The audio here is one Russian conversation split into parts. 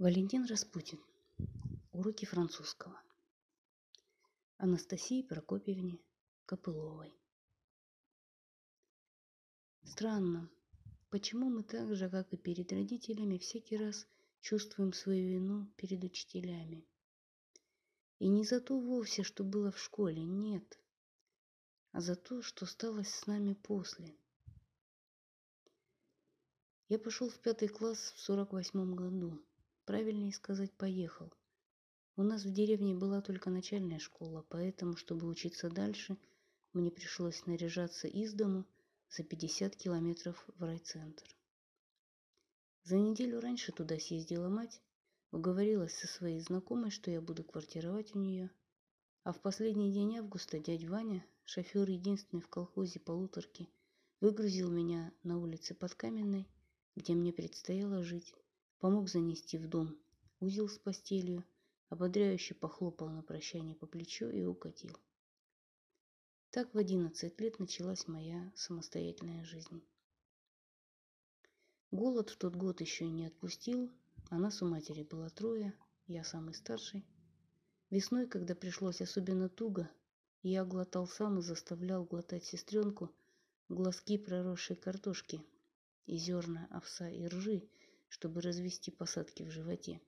Валентин Распутин. Уроки французского. Анастасии Прокопьевне Копыловой. Странно, почему мы так же, как и перед родителями, всякий раз чувствуем свою вину перед учителями. И не за то вовсе, что было в школе, нет, а за то, что стало с нами после. Я пошел в пятый класс в сорок восьмом году – Правильнее сказать «поехал». У нас в деревне была только начальная школа, поэтому, чтобы учиться дальше, мне пришлось наряжаться из дому за 50 километров в райцентр. За неделю раньше туда съездила мать, уговорилась со своей знакомой, что я буду квартировать у нее. А в последний день августа дядь Ваня, шофер единственный в колхозе полуторки, выгрузил меня на улице под Каменной, где мне предстояло жить помог занести в дом узел с постелью, ободряюще похлопал на прощание по плечу и укатил. Так в одиннадцать лет началась моя самостоятельная жизнь. Голод в тот год еще не отпустил, а нас у матери было трое, я самый старший. Весной, когда пришлось особенно туго, я глотал сам и заставлял глотать сестренку глазки проросшей картошки и зерна овса и ржи, чтобы развести посадки в животе.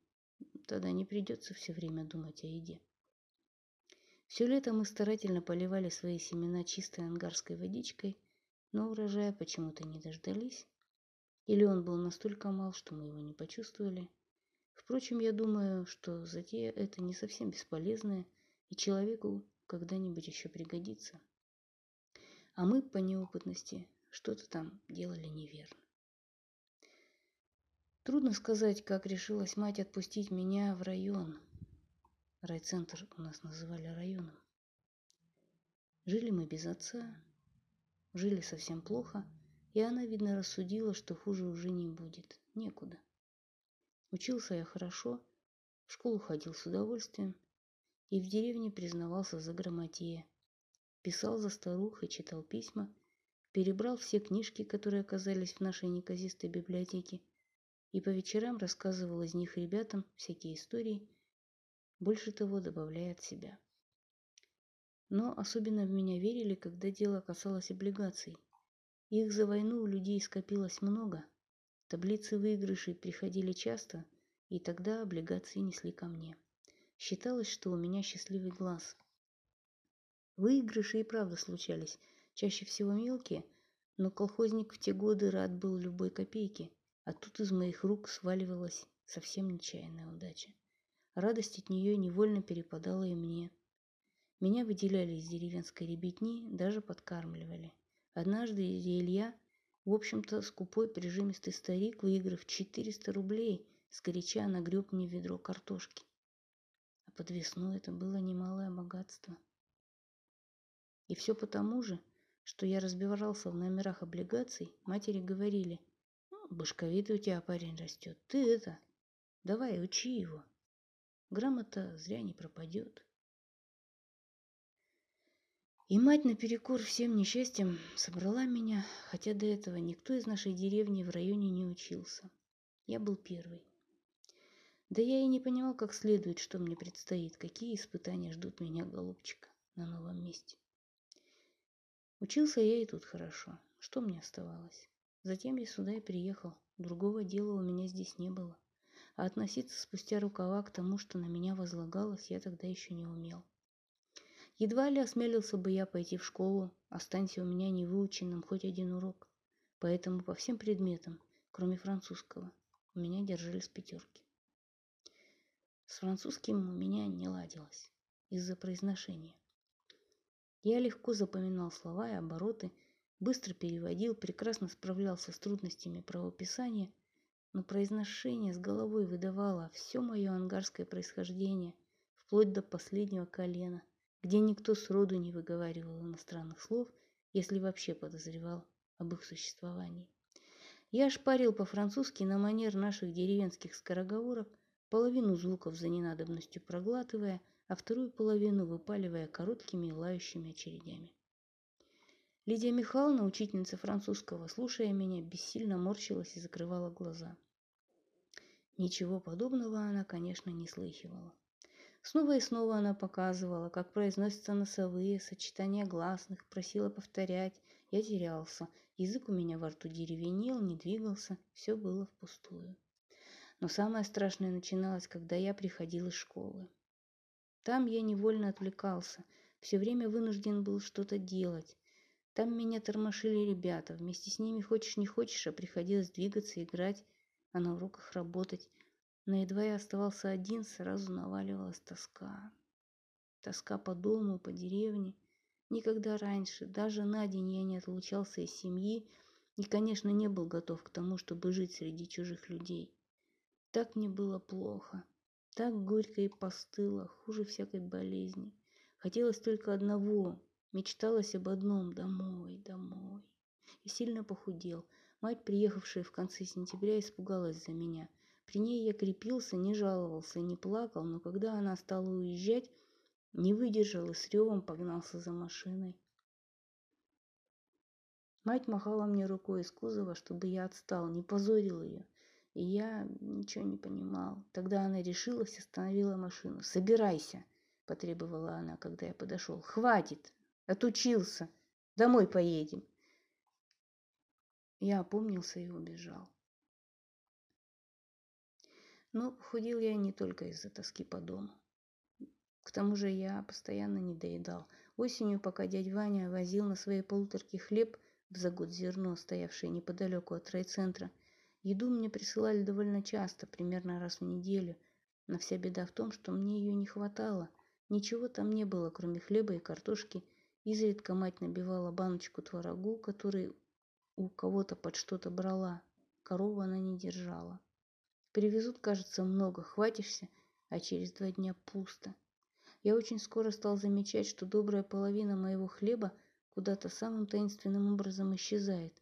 Тогда не придется все время думать о еде. Все лето мы старательно поливали свои семена чистой ангарской водичкой, но урожая почему-то не дождались. Или он был настолько мал, что мы его не почувствовали. Впрочем, я думаю, что затея это не совсем бесполезная, и человеку когда-нибудь еще пригодится. А мы по неопытности что-то там делали неверно. Трудно сказать, как решилась мать отпустить меня в район. Райцентр у нас называли районом. Жили мы без отца, жили совсем плохо, и она, видно, рассудила, что хуже уже не будет, некуда. Учился я хорошо, в школу ходил с удовольствием, и в деревне признавался за грамотея. Писал за старух и читал письма, перебрал все книжки, которые оказались в нашей неказистой библиотеке, и по вечерам рассказывал из них ребятам всякие истории, больше того добавляя от себя. Но особенно в меня верили, когда дело касалось облигаций. Их за войну у людей скопилось много, таблицы выигрышей приходили часто, и тогда облигации несли ко мне. Считалось, что у меня счастливый глаз. Выигрыши и правда случались, чаще всего мелкие, но колхозник в те годы рад был любой копейке – а тут из моих рук сваливалась совсем нечаянная удача. Радость от нее невольно перепадала и мне. Меня выделяли из деревенской ребятни, даже подкармливали. Однажды Илья, в общем-то скупой прижимистый старик, выиграв 400 рублей, сгоряча нагреб мне ведро картошки. А под весну это было немалое богатство. И все потому же, что я разбирался в номерах облигаций, матери говорили – башковитый у тебя парень растет. Ты это, давай учи его. Грамота зря не пропадет. И мать наперекор всем несчастьям собрала меня, хотя до этого никто из нашей деревни в районе не учился. Я был первый. Да я и не понимал как следует, что мне предстоит, какие испытания ждут меня, голубчика, на новом месте. Учился я и тут хорошо. Что мне оставалось? Затем я сюда и приехал. Другого дела у меня здесь не было. А относиться спустя рукава к тому, что на меня возлагалось, я тогда еще не умел. Едва ли осмелился бы я пойти в школу, останься у меня невыученным хоть один урок. Поэтому по всем предметам, кроме французского, у меня держались пятерки. С французским у меня не ладилось из-за произношения. Я легко запоминал слова и обороты, быстро переводил, прекрасно справлялся с трудностями правописания, но произношение с головой выдавало все мое ангарское происхождение, вплоть до последнего колена, где никто сроду не выговаривал иностранных слов, если вообще подозревал об их существовании. Я шпарил по-французски на манер наших деревенских скороговорок, половину звуков за ненадобностью проглатывая, а вторую половину выпаливая короткими лающими очередями. Лидия Михайловна, учительница французского, слушая меня, бессильно морщилась и закрывала глаза. Ничего подобного она, конечно, не слыхивала. Снова и снова она показывала, как произносятся носовые, сочетания гласных, просила повторять. Я терялся. Язык у меня во рту деревенел, не двигался. Все было впустую. Но самое страшное начиналось, когда я приходил из школы. Там я невольно отвлекался, все время вынужден был что-то делать. Там меня тормошили ребята, вместе с ними хочешь не хочешь, а приходилось двигаться, играть, а на уроках работать. Но едва я оставался один, сразу наваливалась тоска. Тоска по дому, по деревне. Никогда раньше, даже на день я не отлучался из семьи и, конечно, не был готов к тому, чтобы жить среди чужих людей. Так мне было плохо, так горько и постыло, хуже всякой болезни. Хотелось только одного, мечталось об одном – домой, домой. И сильно похудел. Мать, приехавшая в конце сентября, испугалась за меня. При ней я крепился, не жаловался, не плакал, но когда она стала уезжать, не выдержал и с ревом погнался за машиной. Мать махала мне рукой из кузова, чтобы я отстал, не позорил ее. И я ничего не понимал. Тогда она решилась, остановила машину. «Собирайся!» – потребовала она, когда я подошел. «Хватит! Отучился! Домой поедем!» Я опомнился и убежал. Но похудел я не только из-за тоски по дому. К тому же я постоянно не доедал. Осенью, пока дядь Ваня возил на своей полуторке хлеб в загод зерно, стоявшее неподалеку от райцентра – Еду мне присылали довольно часто, примерно раз в неделю, но вся беда в том, что мне ее не хватало. Ничего там не было, кроме хлеба и картошки. Изредка мать набивала баночку творогу, который у кого-то под что-то брала. Корову она не держала. Привезут, кажется, много, хватишься, а через два дня пусто. Я очень скоро стал замечать, что добрая половина моего хлеба куда-то самым таинственным образом исчезает.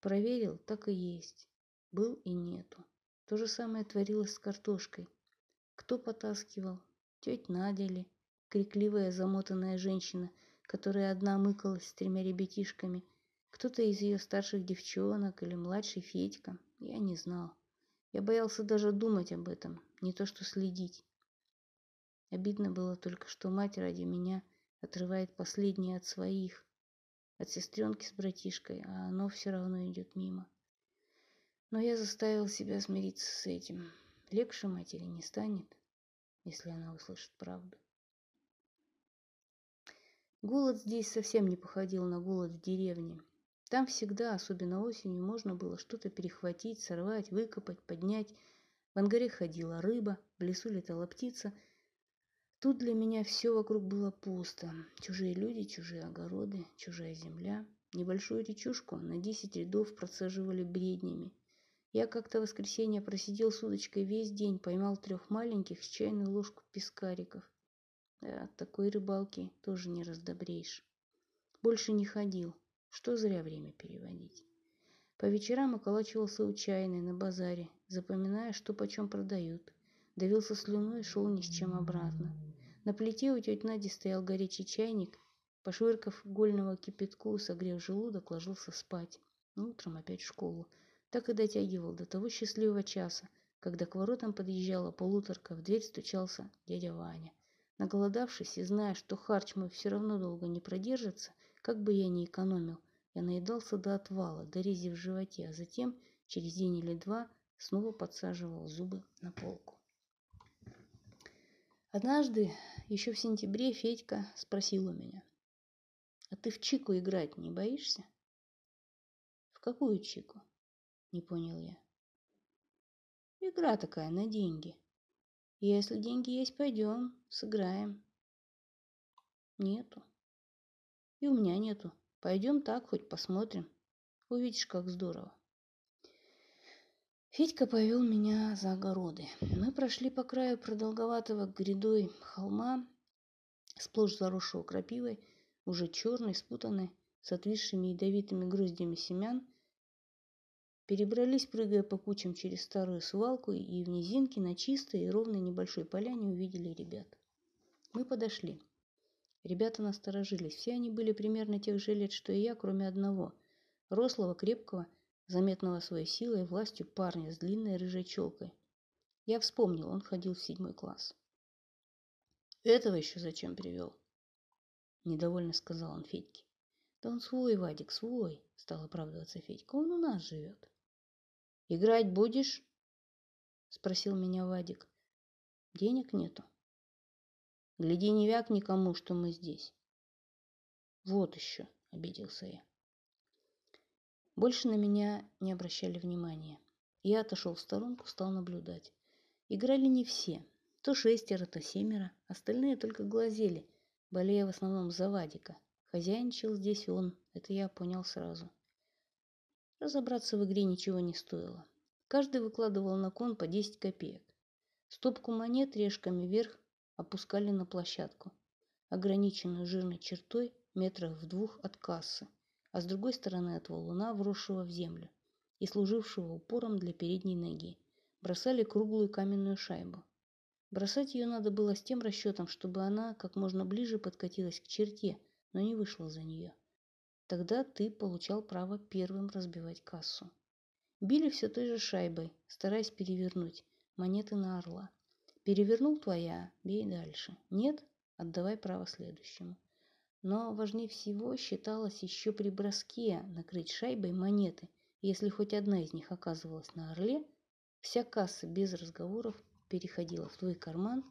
Проверил, так и есть был и нету. То же самое творилось с картошкой. Кто потаскивал? Тетя Надя ли? Крикливая замотанная женщина, которая одна мыкалась с тремя ребятишками. Кто-то из ее старших девчонок или младший Федька. Я не знал. Я боялся даже думать об этом, не то что следить. Обидно было только, что мать ради меня отрывает последнее от своих, от сестренки с братишкой, а оно все равно идет мимо. Но я заставил себя смириться с этим. Легче матери не станет, если она услышит правду. Голод здесь совсем не походил на голод в деревне. Там всегда, особенно осенью, можно было что-то перехватить, сорвать, выкопать, поднять. В ангаре ходила рыба, в лесу летала птица. Тут для меня все вокруг было пусто. Чужие люди, чужие огороды, чужая земля. Небольшую речушку на десять рядов процеживали бреднями – я как-то в воскресенье просидел с удочкой весь день, поймал трех маленьких с чайную ложку пескариков. Да, от такой рыбалки тоже не раздобреешь. Больше не ходил. Что зря время переводить. По вечерам околачивался у чайной на базаре, запоминая, что почем продают. Давился слюной и шел ни с чем обратно. На плите у тети Нади стоял горячий чайник. Пошвыркав гольного кипятку, согрев желудок, ложился спать. Утром опять в школу так и дотягивал до того счастливого часа, когда к воротам подъезжала полуторка, в дверь стучался дядя Ваня. Наголодавшись и зная, что харч мой все равно долго не продержится, как бы я ни экономил, я наедался до отвала, до рези в животе, а затем, через день или два, снова подсаживал зубы на полку. Однажды, еще в сентябре, Федька спросил у меня, «А ты в Чику играть не боишься?» «В какую Чику?» Не понял я. Игра такая на деньги. Если деньги есть, пойдем, сыграем. Нету. И у меня нету. Пойдем так, хоть посмотрим. Увидишь, как здорово. Федька повел меня за огороды. Мы прошли по краю продолговатого грядой холма, сплошь заросшего крапивой, уже черный, спутанный, с отвисшими ядовитыми гроздями семян – Перебрались, прыгая по кучам через старую свалку, и в низинке на чистой и ровной небольшой поляне увидели ребят. Мы подошли. Ребята насторожились. Все они были примерно тех же лет, что и я, кроме одного. Рослого, крепкого, заметного своей силой и властью парня с длинной рыжей челкой. Я вспомнил, он ходил в седьмой класс. Этого еще зачем привел? Недовольно сказал он Федьке. Да он свой, Вадик, свой, стал оправдываться Федька. Он у нас живет. Играть будешь? Спросил меня Вадик. Денег нету. Гляди, не вяк никому, что мы здесь. Вот еще, обиделся я. Больше на меня не обращали внимания. Я отошел в сторонку, стал наблюдать. Играли не все. То шестеро, то семеро. Остальные только глазели, болея в основном за Вадика. Хозяйничал здесь он, это я понял сразу. Разобраться в игре ничего не стоило. Каждый выкладывал на кон по 10 копеек. Стопку монет решками вверх опускали на площадку, ограниченную жирной чертой метрах в двух от кассы а с другой стороны от валуна, вросшего в землю и служившего упором для передней ноги, бросали круглую каменную шайбу. Бросать ее надо было с тем расчетом, чтобы она как можно ближе подкатилась к черте, но не вышла за нее. Тогда ты получал право первым разбивать кассу. Били все той же шайбой, стараясь перевернуть монеты на орла. Перевернул твоя, бей дальше. Нет, отдавай право следующему. Но важнее всего считалось еще при броске накрыть шайбой монеты. Если хоть одна из них оказывалась на орле, вся касса без разговоров переходила в твой карман,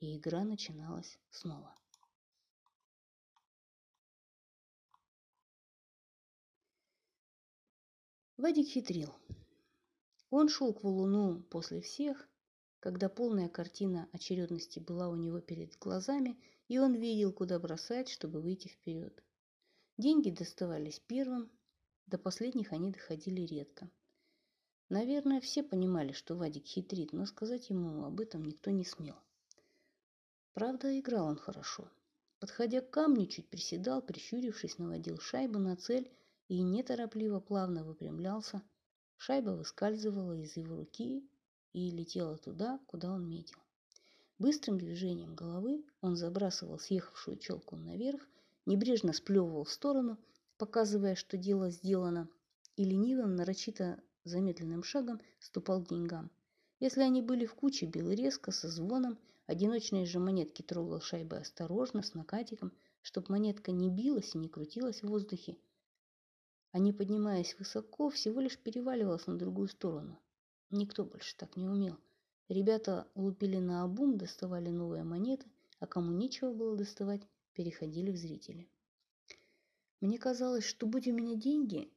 и игра начиналась снова. Вадик хитрил. Он шел к валуну после всех, когда полная картина очередности была у него перед глазами – и он видел, куда бросать, чтобы выйти вперед. Деньги доставались первым, до последних они доходили редко. Наверное, все понимали, что Вадик хитрит, но сказать ему об этом никто не смел. Правда, играл он хорошо. Подходя к камню, чуть приседал, прищурившись, наводил шайбу на цель и неторопливо плавно выпрямлялся. Шайба выскальзывала из его руки и летела туда, куда он метил. Быстрым движением головы он забрасывал съехавшую челку наверх, небрежно сплевывал в сторону, показывая, что дело сделано, и ленивым, нарочито замедленным шагом ступал к деньгам. Если они были в куче, бил резко, со звоном, одиночные же монетки трогал шайбой осторожно, с накатиком, чтоб монетка не билась и не крутилась в воздухе, а не поднимаясь высоко, всего лишь переваливалась на другую сторону. Никто больше так не умел. Ребята лупили на обум, доставали новые монеты, а кому нечего было доставать, переходили в зрители. Мне казалось, что будь у меня деньги,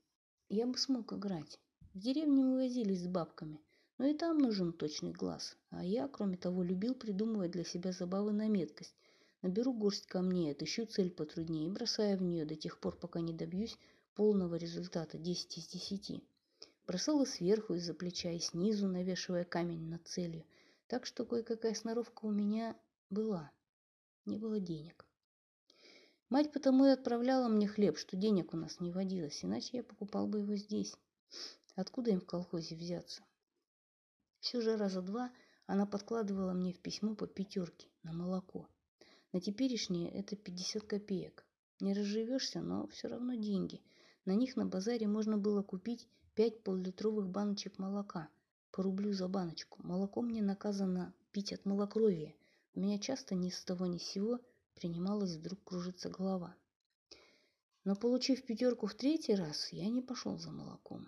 я бы смог играть. В деревне мы возились с бабками, но и там нужен точный глаз. А я, кроме того, любил придумывать для себя забавы на меткость. Наберу горсть камней, отыщу цель потруднее и бросаю в нее до тех пор, пока не добьюсь полного результата 10 из 10. Бросала сверху, из-за плеча и снизу, навешивая камень над целью. Так что кое-какая сноровка у меня была. Не было денег. Мать потому и отправляла мне хлеб, что денег у нас не водилось, иначе я покупал бы его здесь. Откуда им в колхозе взяться? Все же раза два она подкладывала мне в письмо по пятерке на молоко. На теперешнее это 50 копеек. Не разживешься, но все равно деньги. На них на базаре можно было купить пять поллитровых баночек молока по рублю за баночку. Молоко мне наказано пить от малокровия. У меня часто ни с того ни с сего принималась вдруг кружиться голова. Но получив пятерку в третий раз, я не пошел за молоком.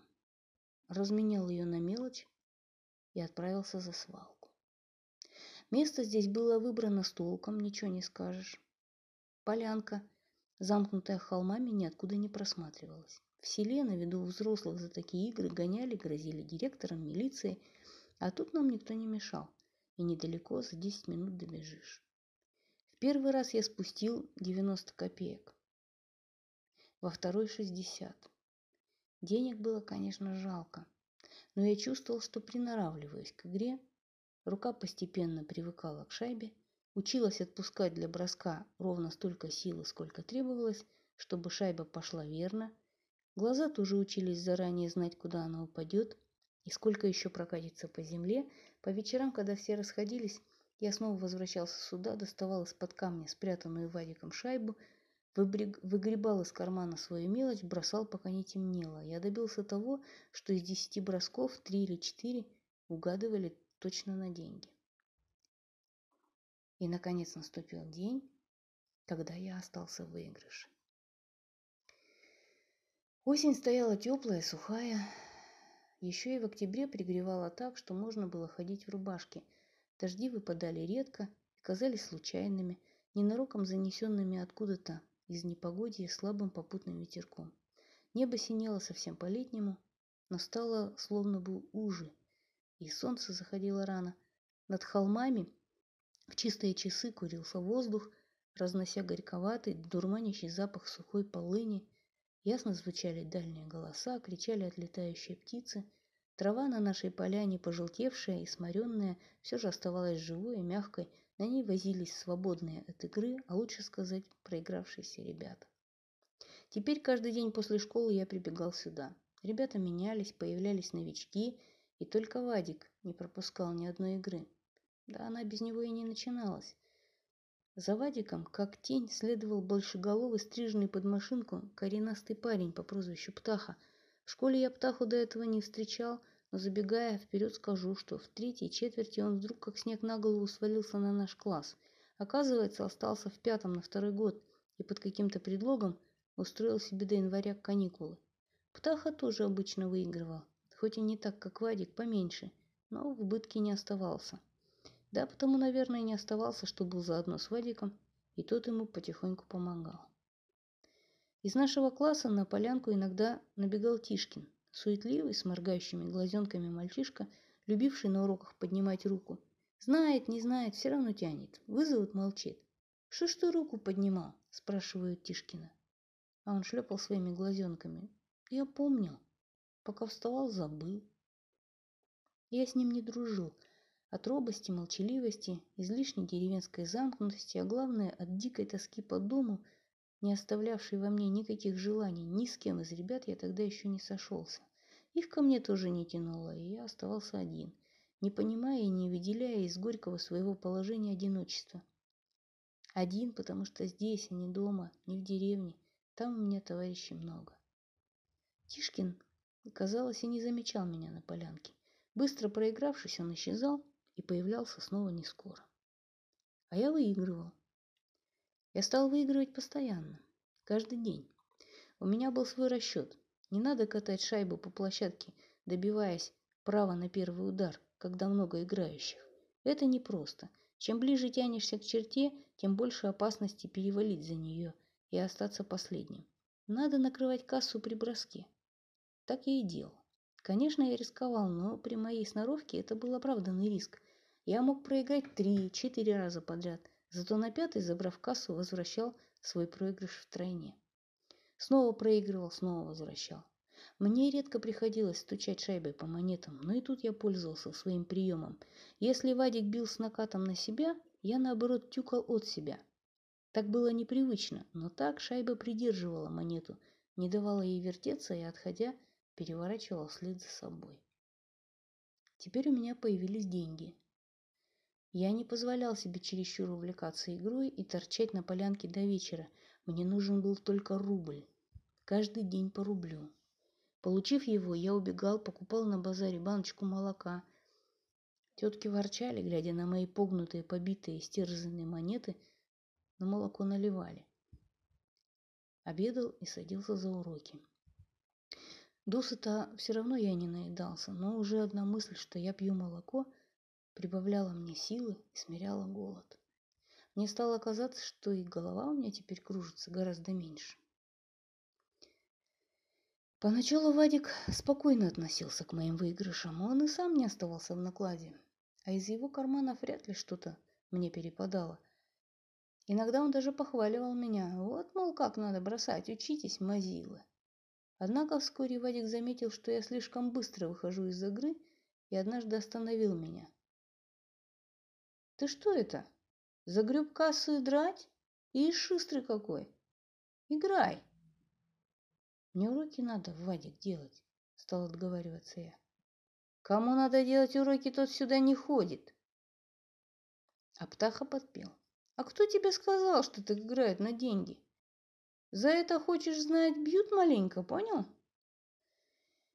Разменял ее на мелочь и отправился за свалку. Место здесь было выбрано с толком, ничего не скажешь. Полянка, замкнутая холмами, ниоткуда не просматривалась. В селе на виду взрослых за такие игры гоняли, грозили директором, милицией, а тут нам никто не мешал, и недалеко за 10 минут добежишь. В первый раз я спустил 90 копеек, во второй 60. Денег было, конечно, жалко, но я чувствовал, что приноравливаюсь к игре, рука постепенно привыкала к шайбе, училась отпускать для броска ровно столько силы, сколько требовалось, чтобы шайба пошла верно – Глаза тоже учились заранее знать, куда она упадет и сколько еще прокатится по земле. По вечерам, когда все расходились, я снова возвращался сюда, доставал из-под камня спрятанную Вадиком шайбу, выгребал из кармана свою мелочь, бросал, пока не темнело. Я добился того, что из десяти бросков три или четыре угадывали точно на деньги. И, наконец, наступил день, когда я остался в выигрыше. Осень стояла теплая, сухая. Еще и в октябре пригревала так, что можно было ходить в рубашке. Дожди выпадали редко и казались случайными, ненароком занесенными откуда-то из непогодья слабым попутным ветерком. Небо синело совсем по-летнему, но стало словно бы уже, и солнце заходило рано. Над холмами в чистые часы курился воздух, разнося горьковатый, дурманящий запах сухой полыни. Ясно звучали дальние голоса, кричали отлетающие птицы. Трава на нашей поляне, пожелтевшая и сморенная, все же оставалась живой и мягкой. На ней возились свободные от игры, а лучше сказать, проигравшиеся ребята. Теперь каждый день после школы я прибегал сюда. Ребята менялись, появлялись новички, и только Вадик не пропускал ни одной игры. Да она без него и не начиналась. За Вадиком, как тень, следовал большеголовый, стриженный под машинку, коренастый парень по прозвищу Птаха. В школе я Птаху до этого не встречал, но забегая вперед скажу, что в третьей четверти он вдруг как снег на голову свалился на наш класс. Оказывается, остался в пятом на второй год и под каким-то предлогом устроил себе до января каникулы. Птаха тоже обычно выигрывал, хоть и не так, как Вадик, поменьше, но в убытке не оставался. Да, потому, наверное, не оставался, что был заодно с Вадиком, и тот ему потихоньку помогал. Из нашего класса на полянку иногда набегал Тишкин, суетливый, с моргающими глазенками мальчишка, любивший на уроках поднимать руку. Знает, не знает, все равно тянет. Вызовут, молчит. «Что ж ты руку поднимал?» – спрашивают Тишкина. А он шлепал своими глазенками. «Я помнил. Пока вставал, забыл». Я с ним не дружил – от робости, молчаливости, излишней деревенской замкнутости, а главное, от дикой тоски по дому, не оставлявшей во мне никаких желаний, ни с кем из ребят я тогда еще не сошелся. Их ко мне тоже не тянуло, и я оставался один, не понимая и не выделяя из горького своего положения одиночества. Один, потому что здесь, а не дома, не в деревне, там у меня товарищей много. Тишкин, казалось, и не замечал меня на полянке. Быстро проигравшись, он исчезал, и появлялся снова не скоро. А я выигрывал. Я стал выигрывать постоянно, каждый день. У меня был свой расчет. Не надо катать шайбу по площадке, добиваясь права на первый удар, когда много играющих. Это непросто. Чем ближе тянешься к черте, тем больше опасности перевалить за нее и остаться последним. Надо накрывать кассу при броске. Так я и делал. Конечно, я рисковал, но при моей сноровке это был оправданный риск. Я мог проиграть три-четыре раза подряд, зато на пятый, забрав кассу, возвращал свой проигрыш в тройне. Снова проигрывал, снова возвращал. Мне редко приходилось стучать шайбой по монетам, но и тут я пользовался своим приемом. Если Вадик бил с накатом на себя, я наоборот тюкал от себя. Так было непривычно, но так шайба придерживала монету, не давала ей вертеться и, отходя, переворачивала вслед за собой. Теперь у меня появились деньги, я не позволял себе чересчур увлекаться игрой и торчать на полянке до вечера. Мне нужен был только рубль. Каждый день по рублю. Получив его, я убегал, покупал на базаре баночку молока. Тетки ворчали, глядя на мои погнутые, побитые, стерзанные монеты, но молоко наливали. Обедал и садился за уроки. Досыта все равно я не наедался, но уже одна мысль, что я пью молоко – прибавляла мне силы и смиряла голод. Мне стало казаться, что и голова у меня теперь кружится гораздо меньше. Поначалу Вадик спокойно относился к моим выигрышам, он и сам не оставался в накладе, а из его карманов вряд ли что-то мне перепадало. Иногда он даже похваливал меня. Вот, мол, как надо бросать, учитесь, мазилы. Однако вскоре Вадик заметил, что я слишком быстро выхожу из игры и однажды остановил меня. Ты что это? Загреб кассу и? И шустрый какой. Играй. Мне уроки надо, Вадик, делать, стал отговариваться я. Кому надо делать уроки, тот сюда не ходит. А Птаха подпел. А кто тебе сказал, что так играют на деньги? За это хочешь знать, бьют маленько, понял?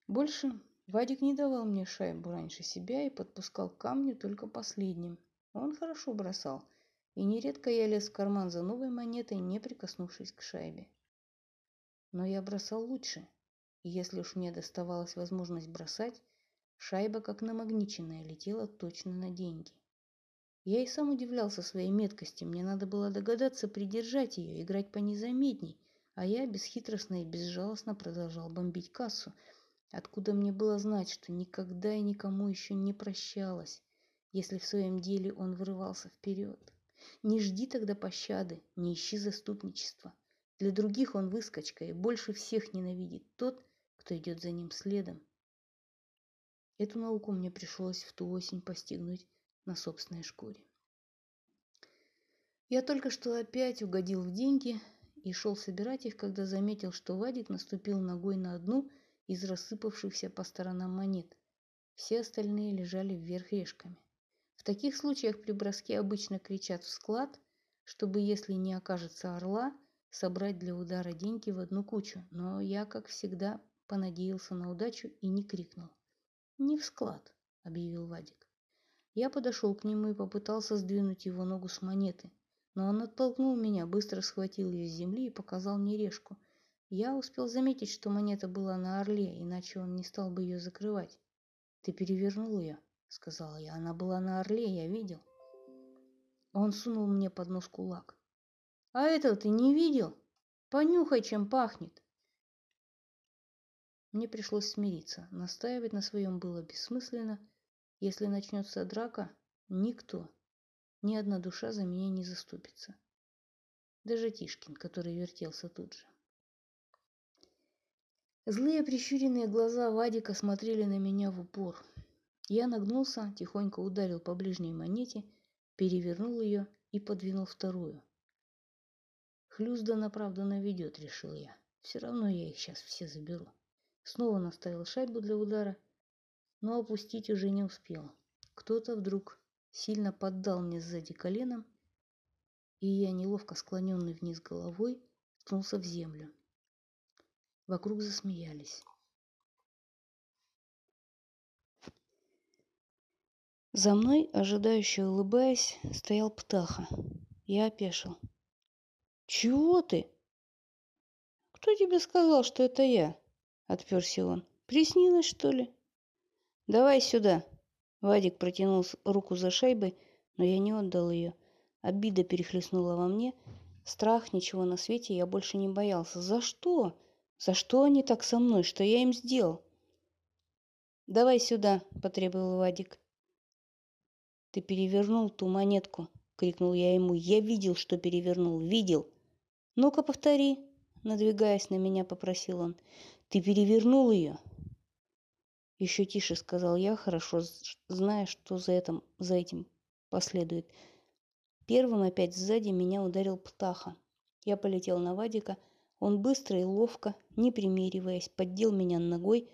Больше Вадик не давал мне шайбу раньше себя и подпускал к камню только последним. Он хорошо бросал, и нередко я лез в карман за новой монетой, не прикоснувшись к шайбе. Но я бросал лучше, и если уж мне доставалась возможность бросать, шайба, как намагниченная, летела точно на деньги. Я и сам удивлялся своей меткости, мне надо было догадаться придержать ее, играть понезаметней, а я бесхитростно и безжалостно продолжал бомбить кассу – Откуда мне было знать, что никогда и никому еще не прощалась, если в своем деле он вырывался вперед? Не жди тогда пощады, не ищи заступничества. Для других он выскочка и больше всех ненавидит тот, кто идет за ним следом. Эту науку мне пришлось в ту осень постигнуть на собственной шкуре. Я только что опять угодил в деньги и шел собирать их, когда заметил, что Вадик наступил ногой на одну – из рассыпавшихся по сторонам монет. Все остальные лежали вверх решками. В таких случаях при броске обычно кричат в склад, чтобы, если не окажется орла, собрать для удара деньги в одну кучу. Но я, как всегда, понадеялся на удачу и не крикнул. «Не в склад», — объявил Вадик. Я подошел к нему и попытался сдвинуть его ногу с монеты, но он оттолкнул меня, быстро схватил ее с земли и показал мне решку — я успел заметить, что монета была на орле, иначе он не стал бы ее закрывать. «Ты перевернул ее», — сказала я. «Она была на орле, я видел». Он сунул мне под нос кулак. «А этого ты не видел? Понюхай, чем пахнет!» Мне пришлось смириться. Настаивать на своем было бессмысленно. Если начнется драка, никто, ни одна душа за меня не заступится. Даже Тишкин, который вертелся тут же. Злые прищуренные глаза Вадика смотрели на меня в упор. Я нагнулся, тихонько ударил по ближней монете, перевернул ее и подвинул вторую. Хлюзда на правду наведет, решил я. Все равно я их сейчас все заберу. Снова наставил шайбу для удара, но опустить уже не успел. Кто-то вдруг сильно поддал мне сзади коленом, и я, неловко склоненный вниз головой, ткнулся в землю. Вокруг засмеялись. За мной, ожидающе улыбаясь, стоял птаха. Я опешил. «Чего ты?» «Кто тебе сказал, что это я?» — отперся он. «Приснилось, что ли?» «Давай сюда!» Вадик протянул руку за шайбой, но я не отдал ее. Обида перехлестнула во мне. Страх, ничего на свете я больше не боялся. «За что?» За что они так со мной? Что я им сделал? Давай сюда, потребовал Вадик. Ты перевернул ту монетку, крикнул я ему. Я видел, что перевернул, видел. Ну-ка повтори, надвигаясь на меня, попросил он. Ты перевернул ее? Еще тише сказал я, хорошо зная, что за этим, за этим последует. Первым опять сзади меня ударил птаха. Я полетел на Вадика, он быстро и ловко, не примериваясь, поддел меня ногой,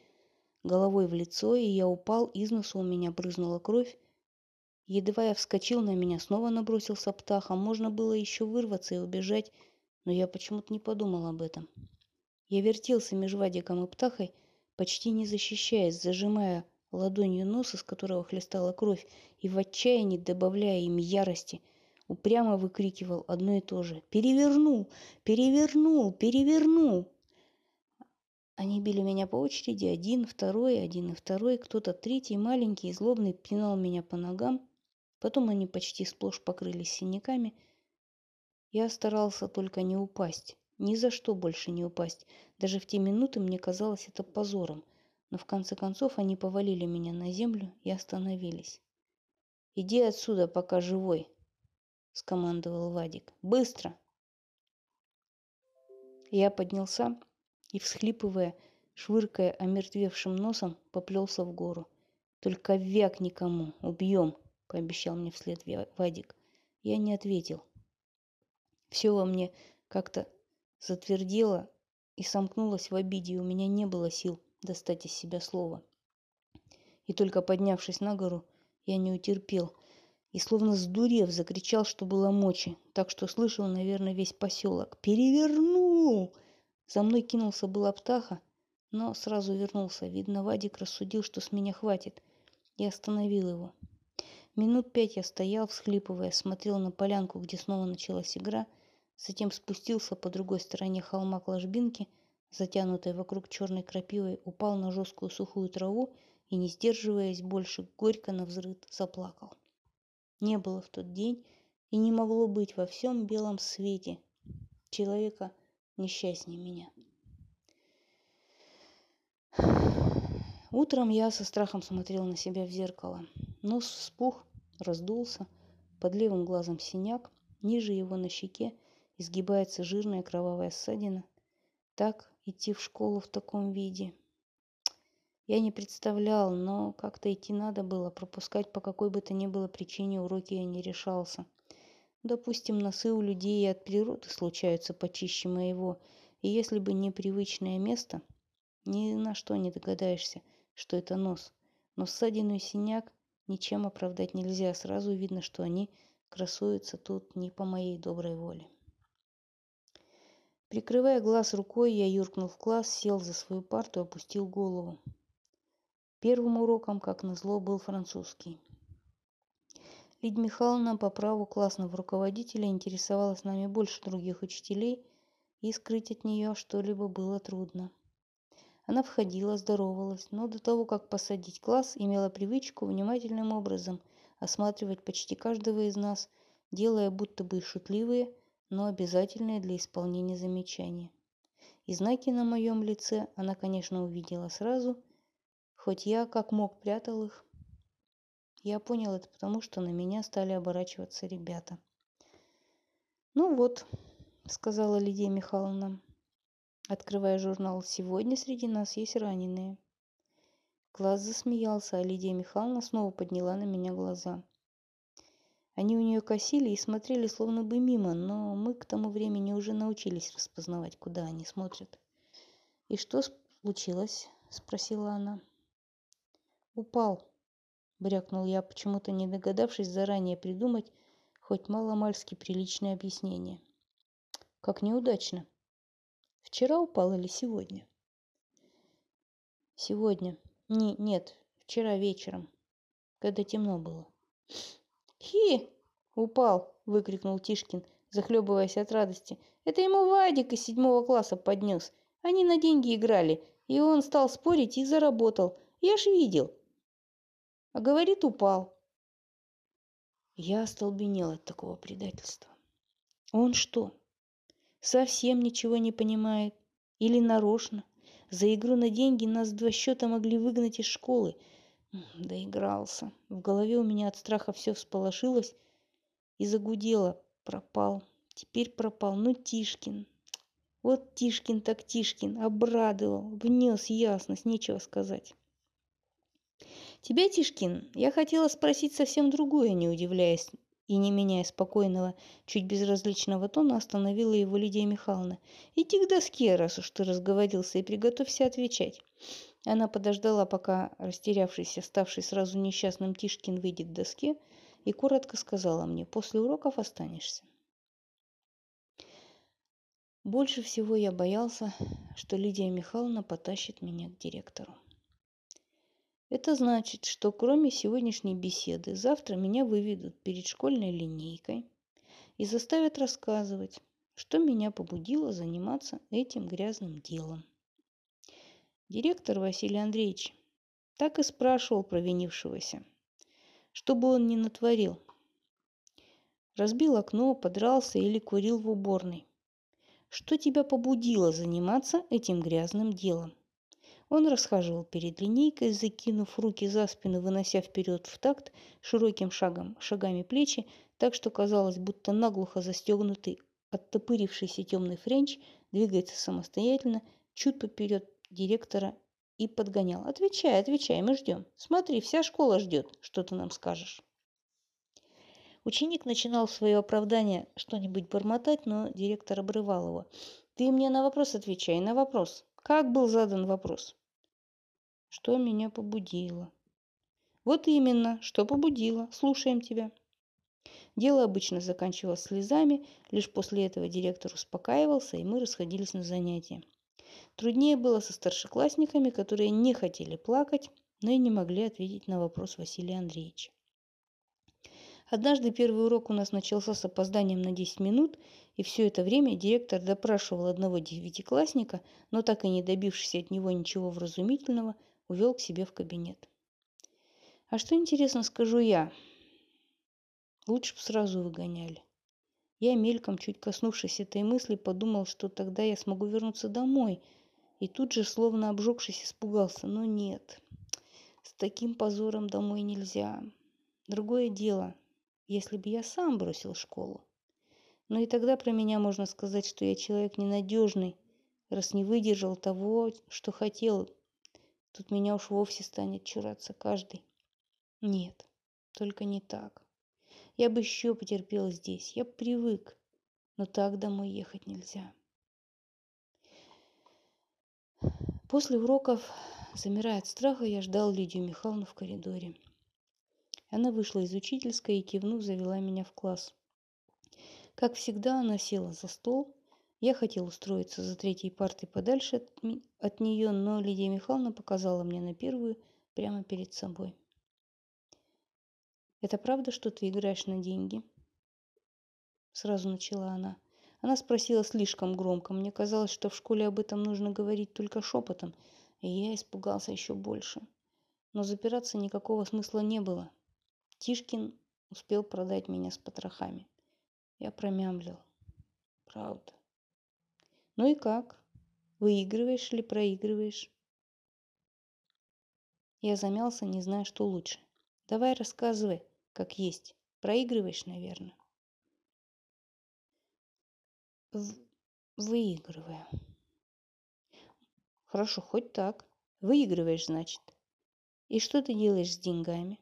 головой в лицо, и я упал, из носа у меня брызнула кровь. Едва я вскочил на меня, снова набросился птаха. Можно было еще вырваться и убежать, но я почему-то не подумал об этом. Я вертелся между Вадиком и птахой, почти не защищаясь, зажимая ладонью нос, из которого хлестала кровь, и в отчаянии добавляя им ярости – упрямо выкрикивал одно и то же. «Перевернул! Перевернул! Перевернул!» Они били меня по очереди, один, второй, один и второй, кто-то третий, маленький и злобный, пинал меня по ногам. Потом они почти сплошь покрылись синяками. Я старался только не упасть, ни за что больше не упасть. Даже в те минуты мне казалось это позором. Но в конце концов они повалили меня на землю и остановились. «Иди отсюда, пока живой», — скомандовал Вадик. «Быстро!» Я поднялся и, всхлипывая, швыркая омертвевшим носом, поплелся в гору. «Только вяк никому, убьем!» — пообещал мне вслед Вадик. Я не ответил. Все во мне как-то затвердело и сомкнулось в обиде, и у меня не было сил достать из себя слова. И только поднявшись на гору, я не утерпел — и словно сдурев закричал, что было мочи, так что слышал, наверное, весь поселок. «Перевернул!» За мной кинулся была птаха, но сразу вернулся. Видно, Вадик рассудил, что с меня хватит, и остановил его. Минут пять я стоял, всхлипывая, смотрел на полянку, где снова началась игра, затем спустился по другой стороне холма к ложбинке, затянутой вокруг черной крапивой, упал на жесткую сухую траву и, не сдерживаясь больше, горько на взрыв заплакал. Не было в тот день и не могло быть во всем белом свете человека несчастнее меня. Утром я со страхом смотрел на себя в зеркало. Нос вспух, раздулся, под левым глазом синяк, ниже его на щеке изгибается жирная кровавая ссадина. Так идти в школу в таком виде. Я не представлял, но как-то идти надо было, пропускать по какой бы то ни было причине уроки я не решался. Допустим, носы у людей от природы случаются почище моего, и если бы не привычное место, ни на что не догадаешься, что это нос. Но ссадину и синяк ничем оправдать нельзя, сразу видно, что они красуются тут не по моей доброй воле. Прикрывая глаз рукой, я юркнул в класс, сел за свою парту и опустил голову. Первым уроком, как назло, был французский. Лидия Михайловна по праву классного руководителя интересовалась нами больше других учителей, и скрыть от нее что-либо было трудно. Она входила, здоровалась, но до того, как посадить класс, имела привычку внимательным образом осматривать почти каждого из нас, делая будто бы шутливые, но обязательные для исполнения замечания. И знаки на моем лице она, конечно, увидела сразу, хоть я как мог прятал их, я понял это потому, что на меня стали оборачиваться ребята. «Ну вот», — сказала Лидия Михайловна, открывая журнал, «сегодня среди нас есть раненые». Класс засмеялся, а Лидия Михайловна снова подняла на меня глаза. Они у нее косили и смотрели словно бы мимо, но мы к тому времени уже научились распознавать, куда они смотрят. «И что случилось?» – спросила она. «Упал», брякнул я, почему-то не догадавшись заранее придумать хоть мало-мальски приличное объяснение. Как неудачно. Вчера упал или сегодня? Сегодня. Не, нет, вчера вечером, когда темно было. Хи! Упал, выкрикнул Тишкин, захлебываясь от радости. Это ему Вадик из седьмого класса поднес. Они на деньги играли, и он стал спорить и заработал. Я ж видел а говорит, упал. Я остолбенел от такого предательства. Он что, совсем ничего не понимает? Или нарочно? За игру на деньги нас два счета могли выгнать из школы. Доигрался. В голове у меня от страха все всполошилось и загудело. Пропал. Теперь пропал. Ну, Тишкин. Вот Тишкин так Тишкин. Обрадовал. Внес ясность. Нечего сказать. Тебя, Тишкин, я хотела спросить совсем другое, не удивляясь и не меняя спокойного, чуть безразличного тона, остановила его Лидия Михайловна. «Иди к доске, раз уж ты разговорился, и приготовься отвечать». Она подождала, пока растерявшийся, ставший сразу несчастным Тишкин выйдет к доске, и коротко сказала мне, «После уроков останешься». Больше всего я боялся, что Лидия Михайловна потащит меня к директору. Это значит, что кроме сегодняшней беседы, завтра меня выведут перед школьной линейкой и заставят рассказывать, что меня побудило заниматься этим грязным делом. Директор Василий Андреевич так и спрашивал провинившегося, что бы он ни натворил. Разбил окно, подрался или курил в уборной. Что тебя побудило заниматься этим грязным делом? Он расхаживал перед линейкой, закинув руки за спину, вынося вперед в такт широким шагом, шагами плечи, так что казалось, будто наглухо застегнутый, оттопырившийся темный френч двигается самостоятельно, чуть поперед директора и подгонял. «Отвечай, отвечай, мы ждем. Смотри, вся школа ждет, что ты нам скажешь». Ученик начинал свое оправдание что-нибудь бормотать, но директор обрывал его. «Ты мне на вопрос отвечай, на вопрос. Как был задан вопрос?» Что меня побудило? Вот именно, что побудило. Слушаем тебя. Дело обычно заканчивалось слезами, лишь после этого директор успокаивался, и мы расходились на занятия. Труднее было со старшеклассниками, которые не хотели плакать, но и не могли ответить на вопрос Василия Андреевича. Однажды первый урок у нас начался с опозданием на 10 минут, и все это время директор допрашивал одного девятиклассника, но так и не добившись от него ничего вразумительного, увел к себе в кабинет. А что интересно скажу я? Лучше бы сразу выгоняли. Я, мельком, чуть коснувшись этой мысли, подумал, что тогда я смогу вернуться домой. И тут же, словно обжегшись, испугался. Но нет, с таким позором домой нельзя. Другое дело, если бы я сам бросил школу. Но и тогда про меня можно сказать, что я человек ненадежный, раз не выдержал того, что хотел. Тут меня уж вовсе станет чураться каждый. Нет, только не так. Я бы еще потерпел здесь, я привык, но так домой ехать нельзя. После уроков, замирая от страха, я ждал Лидию Михайловну в коридоре. Она вышла из учительской и, кивнув, завела меня в класс. Как всегда, она села за стол. Я хотел устроиться за третьей партой подальше от, от нее, но Лидия Михайловна показала мне на первую прямо перед собой. «Это правда, что ты играешь на деньги?» Сразу начала она. Она спросила слишком громко. Мне казалось, что в школе об этом нужно говорить только шепотом, и я испугался еще больше. Но запираться никакого смысла не было. Тишкин успел продать меня с потрохами. Я промямлил. Правда. Ну и как? Выигрываешь или проигрываешь? Я замялся, не зная, что лучше. Давай рассказывай, как есть. Проигрываешь, наверное. В... Выигрываю. Хорошо, хоть так. Выигрываешь, значит. И что ты делаешь с деньгами?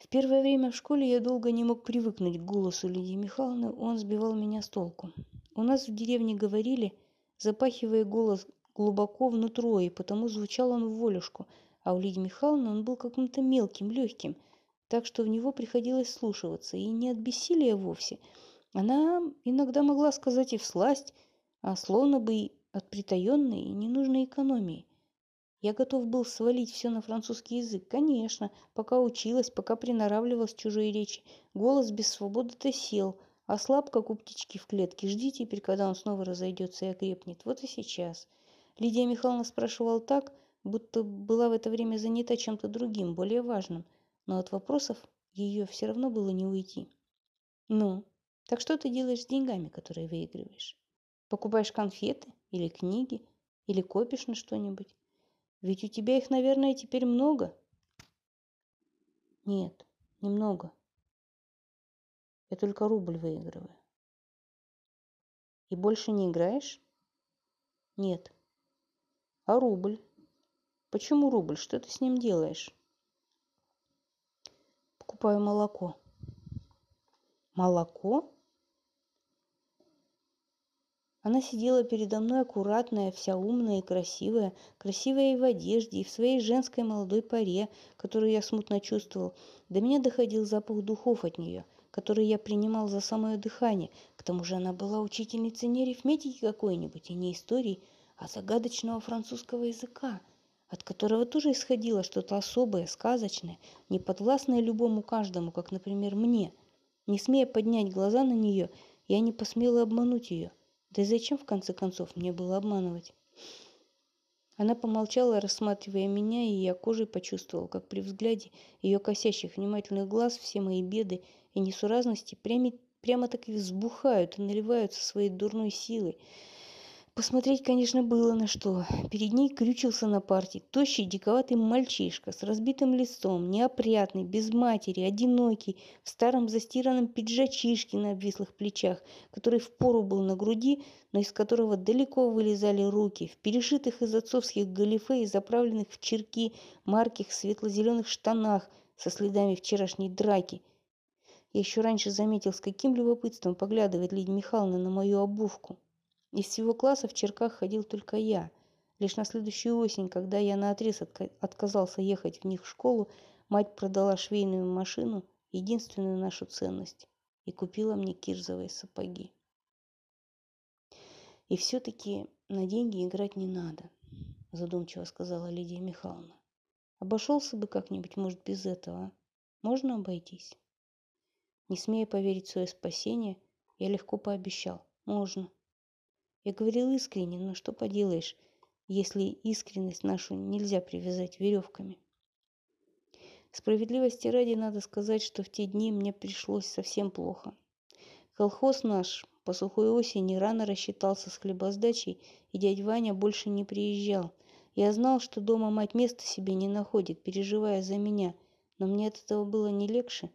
В первое время в школе я долго не мог привыкнуть к голосу Лидии Михайловны, он сбивал меня с толку. У нас в деревне говорили, запахивая голос глубоко внутрь, и потому звучал он в волюшку – а у Лидии Михайловны он был каким-то мелким, легким, так что в него приходилось слушаться, и не от бессилия вовсе. Она иногда могла сказать и всласть, а словно бы от притаенной и ненужной экономии. Я готов был свалить все на французский язык, конечно, пока училась, пока приноравливалась чужой речи. Голос без свободы-то сел, а слаб, как у птички в клетке. Жди теперь, когда он снова разойдется и окрепнет. Вот и сейчас. Лидия Михайловна спрашивала так, будто была в это время занята чем-то другим, более важным, но от вопросов ее все равно было не уйти. «Ну, так что ты делаешь с деньгами, которые выигрываешь? Покупаешь конфеты или книги, или копишь на что-нибудь? Ведь у тебя их, наверное, теперь много?» «Нет, немного. Я только рубль выигрываю». «И больше не играешь?» «Нет. А рубль?» Почему рубль? Что ты с ним делаешь? Покупаю молоко. Молоко? Она сидела передо мной аккуратная, вся умная и красивая, красивая и в одежде, и в своей женской молодой паре, которую я смутно чувствовал. До меня доходил запах духов от нее, который я принимал за самое дыхание. К тому же она была учительницей не арифметики какой-нибудь и не истории, а загадочного французского языка – от которого тоже исходило что-то особое, сказочное, неподвластное любому каждому, как, например, мне. Не смея поднять глаза на нее, я не посмела обмануть ее. Да и зачем, в конце концов, мне было обманывать? Она помолчала, рассматривая меня, и я кожей почувствовал, как при взгляде ее косящих внимательных глаз все мои беды и несуразности прямо, прямо так и взбухают и наливаются своей дурной силой. Посмотреть, конечно, было на что. Перед ней крючился на парте тощий, диковатый мальчишка с разбитым лицом, неопрятный, без матери, одинокий, в старом застиранном пиджачишке на обвислых плечах, который впору был на груди, но из которого далеко вылезали руки, в перешитых из отцовских галифе и заправленных в черки марких светло-зеленых штанах со следами вчерашней драки. Я еще раньше заметил, с каким любопытством поглядывает Лидия Михайловна на мою обувку. Из всего класса в черках ходил только я. Лишь на следующую осень, когда я наотрез отка- отказался ехать в них в школу, мать продала швейную машину, единственную нашу ценность, и купила мне кирзовые сапоги. И все-таки на деньги играть не надо, задумчиво сказала Лидия Михайловна. Обошелся бы как-нибудь, может, без этого. А? Можно обойтись? Не смея поверить в свое спасение, я легко пообещал. Можно. Я говорил искренне, но что поделаешь, если искренность нашу нельзя привязать веревками. Справедливости ради надо сказать, что в те дни мне пришлось совсем плохо. Колхоз наш по сухой осени рано рассчитался с хлебосдачей, и дядь Ваня больше не приезжал. Я знал, что дома мать места себе не находит, переживая за меня, но мне от этого было не легче.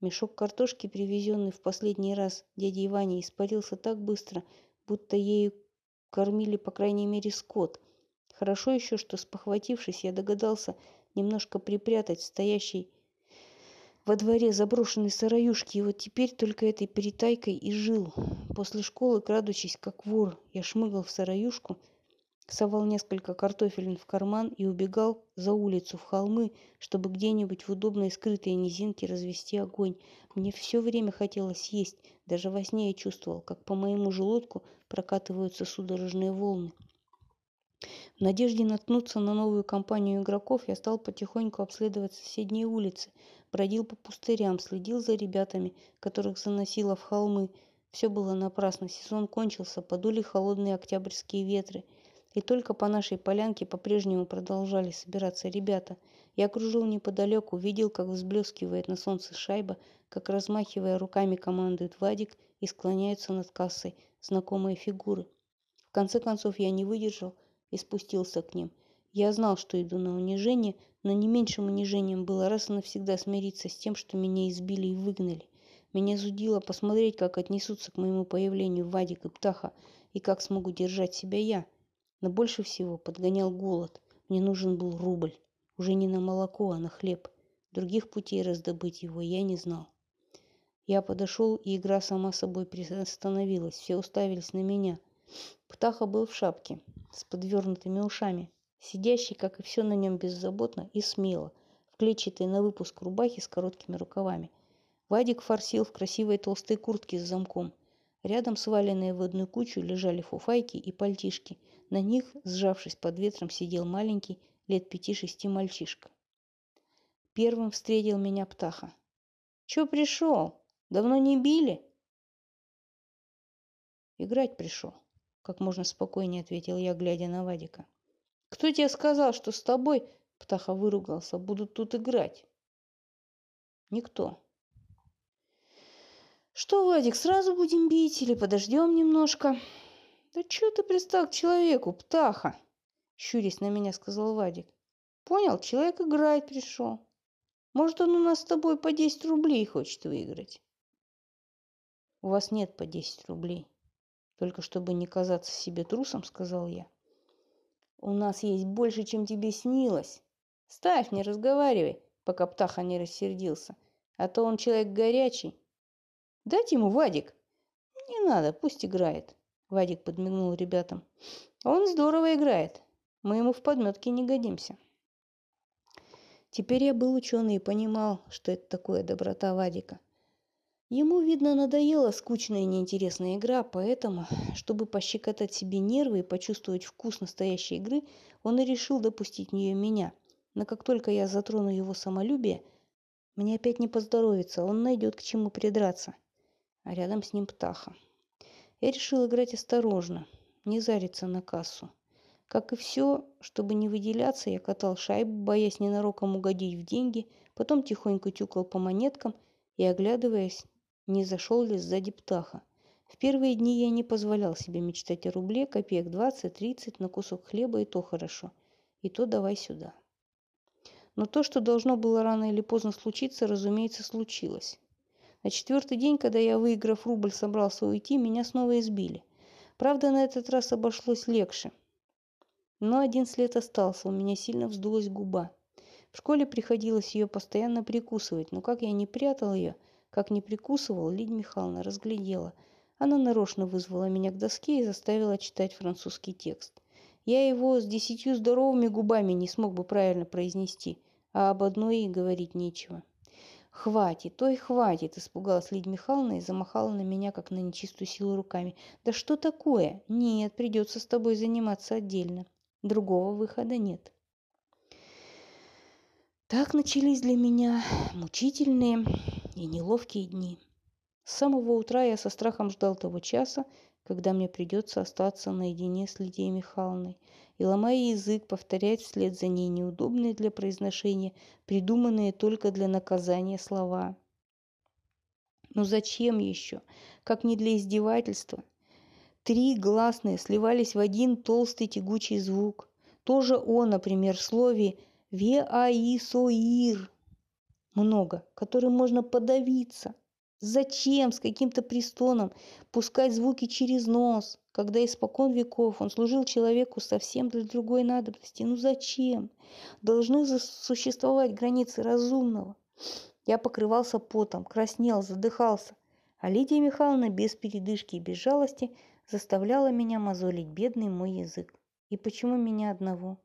Мешок картошки, привезенный в последний раз дядей Ваней, испарился так быстро, будто ею кормили, по крайней мере, скот. Хорошо еще, что, спохватившись, я догадался немножко припрятать стоящий во дворе заброшенной сыроюшки, и вот теперь только этой перетайкой и жил. После школы, крадучись как вор, я шмыгал в сыроюшку, совал несколько картофелин в карман и убегал за улицу в холмы, чтобы где-нибудь в удобной скрытой низинке развести огонь. Мне все время хотелось есть, даже во сне я чувствовал, как по моему желудку прокатываются судорожные волны. В надежде наткнуться на новую компанию игроков, я стал потихоньку обследовать соседние улицы, бродил по пустырям, следил за ребятами, которых заносило в холмы. Все было напрасно, сезон кончился, подули холодные октябрьские ветры. И только по нашей полянке по-прежнему продолжали собираться ребята. Я кружил неподалеку, видел, как взблескивает на солнце шайба, как, размахивая руками, командует Вадик и склоняются над кассой знакомые фигуры. В конце концов я не выдержал и спустился к ним. Я знал, что иду на унижение, но не меньшим унижением было раз и навсегда смириться с тем, что меня избили и выгнали. Меня зудило посмотреть, как отнесутся к моему появлению Вадик и Птаха, и как смогу держать себя я. Но больше всего подгонял голод. Мне нужен был рубль. Уже не на молоко, а на хлеб. Других путей раздобыть его я не знал. Я подошел, и игра сама собой приостановилась. Все уставились на меня. Птаха был в шапке, с подвернутыми ушами, сидящий, как и все на нем, беззаботно и смело, в клетчатой на выпуск рубахе с короткими рукавами. Вадик форсил в красивой толстой куртке с замком. Рядом, сваленные в одну кучу, лежали фуфайки и пальтишки. На них, сжавшись под ветром, сидел маленький, лет пяти-шести мальчишка. Первым встретил меня птаха. «Чё пришел? Давно не били?» «Играть пришел», — как можно спокойнее ответил я, глядя на Вадика. Кто тебе сказал, что с тобой, Птаха выругался, будут тут играть? Никто. Что, Вадик, сразу будем бить или подождем немножко? Да что ты пристал к человеку, Птаха? Щурясь на меня, сказал Вадик. Понял, человек играть пришел. Может, он у нас с тобой по 10 рублей хочет выиграть. У вас нет по 10 рублей. Только чтобы не казаться себе трусом, сказал я. У нас есть больше, чем тебе снилось. Ставь, не разговаривай, пока Птаха не рассердился. А то он человек горячий. Дайте ему Вадик. Не надо, пусть играет. Вадик подмигнул ребятам. Он здорово играет. Мы ему в подметке не годимся. Теперь я был ученый и понимал, что это такое доброта Вадика – Ему, видно, надоела скучная и неинтересная игра, поэтому, чтобы пощекотать себе нервы и почувствовать вкус настоящей игры, он и решил допустить в нее меня. Но как только я затрону его самолюбие, мне опять не поздоровится, он найдет к чему придраться. А рядом с ним птаха. Я решил играть осторожно, не зариться на кассу. Как и все, чтобы не выделяться, я катал шайбу, боясь ненароком угодить в деньги, потом тихонько тюкал по монеткам и, оглядываясь, не зашел ли сзади птаха. В первые дни я не позволял себе мечтать о рубле, копеек 20-30 на кусок хлеба, и то хорошо. И то давай сюда. Но то, что должно было рано или поздно случиться, разумеется, случилось. На четвертый день, когда я, выиграв рубль, собрался уйти, меня снова избили. Правда, на этот раз обошлось легче. Но один след остался, у меня сильно вздулась губа. В школе приходилось ее постоянно прикусывать, но как я не прятал ее – как не прикусывал, Лидия Михайловна разглядела. Она нарочно вызвала меня к доске и заставила читать французский текст. Я его с десятью здоровыми губами не смог бы правильно произнести, а об одной и говорить нечего. «Хватит, ой, хватит!» – испугалась Лидия Михайловна и замахала на меня, как на нечистую силу руками. «Да что такое? Нет, придется с тобой заниматься отдельно. Другого выхода нет». Так начались для меня мучительные и неловкие дни. С самого утра я со страхом ждал того часа, когда мне придется остаться наедине с Лидией Михайловной и, ломая язык, повторять вслед за ней неудобные для произношения, придуманные только для наказания слова. Ну зачем еще? Как не для издевательства? Три гласные сливались в один толстый тягучий звук. Тоже он, например, в слове «веаисоир» много, которым можно подавиться. Зачем с каким-то престоном пускать звуки через нос, когда испокон веков он служил человеку совсем для другой надобности? Ну зачем? Должны существовать границы разумного. Я покрывался потом, краснел, задыхался. А Лидия Михайловна без передышки и без жалости заставляла меня мозолить бедный мой язык. И почему меня одного?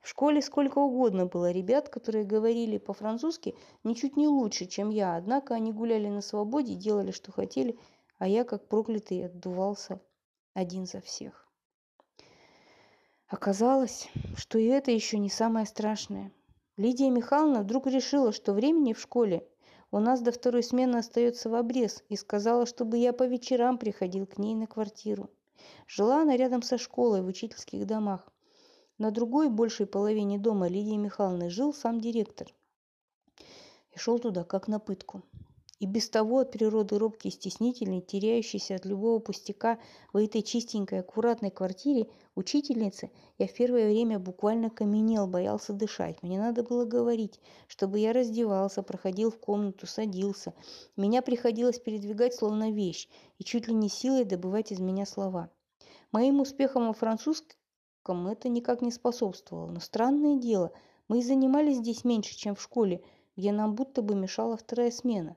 В школе сколько угодно было ребят, которые говорили по-французски ничуть не лучше, чем я, однако они гуляли на свободе, делали, что хотели, а я, как проклятый, отдувался один за всех. Оказалось, что и это еще не самое страшное. Лидия Михайловна вдруг решила, что времени в школе у нас до второй смены остается в обрез, и сказала, чтобы я по вечерам приходил к ней на квартиру. Жила она рядом со школой в учительских домах. На другой, большей половине дома Лидии Михайловны жил сам директор. И шел туда, как на пытку. И без того от природы робкий и стеснительный, теряющийся от любого пустяка в этой чистенькой, аккуратной квартире учительницы, я в первое время буквально каменел, боялся дышать. Мне надо было говорить, чтобы я раздевался, проходил в комнату, садился. Меня приходилось передвигать словно вещь и чуть ли не силой добывать из меня слова. Моим успехом во французском это никак не способствовало. Но странное дело, мы и занимались здесь меньше, чем в школе, где нам будто бы мешала вторая смена.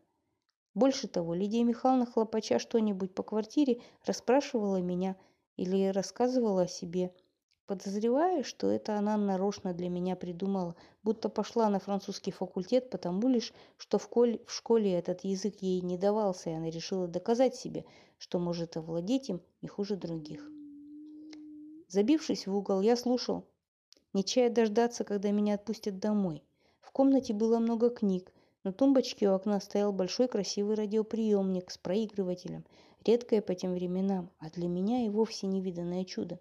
Больше того, Лидия Михайловна, хлопача что-нибудь по квартире, расспрашивала меня или рассказывала о себе, подозревая, что это она нарочно для меня придумала, будто пошла на французский факультет, потому лишь, что в, коль, в школе этот язык ей не давался, и она решила доказать себе, что может овладеть им не хуже других. Забившись в угол, я слушал, не чая дождаться, когда меня отпустят домой. В комнате было много книг. На тумбочке у окна стоял большой красивый радиоприемник с проигрывателем, редкое по тем временам, а для меня и вовсе невиданное чудо.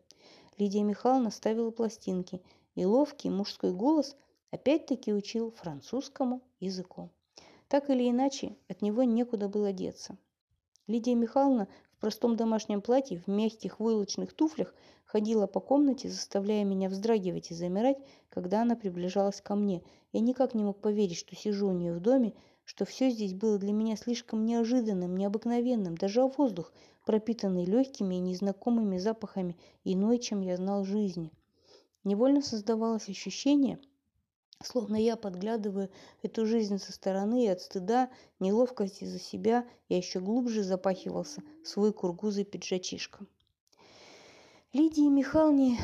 Лидия Михайловна ставила пластинки, и ловкий мужской голос опять-таки учил французскому языку. Так или иначе, от него некуда было деться. Лидия Михайловна в простом домашнем платье, в мягких войлочных туфлях ходила по комнате, заставляя меня вздрагивать и замирать, когда она приближалась ко мне. Я никак не мог поверить, что сижу у нее в доме, что все здесь было для меня слишком неожиданным, необыкновенным, даже воздух, пропитанный легкими и незнакомыми запахами, иной, чем я знал жизни. Невольно создавалось ощущение, словно я подглядываю эту жизнь со стороны и от стыда, неловкости за себя, я еще глубже запахивался свой кургузый пиджачишка. Лидии Михайловне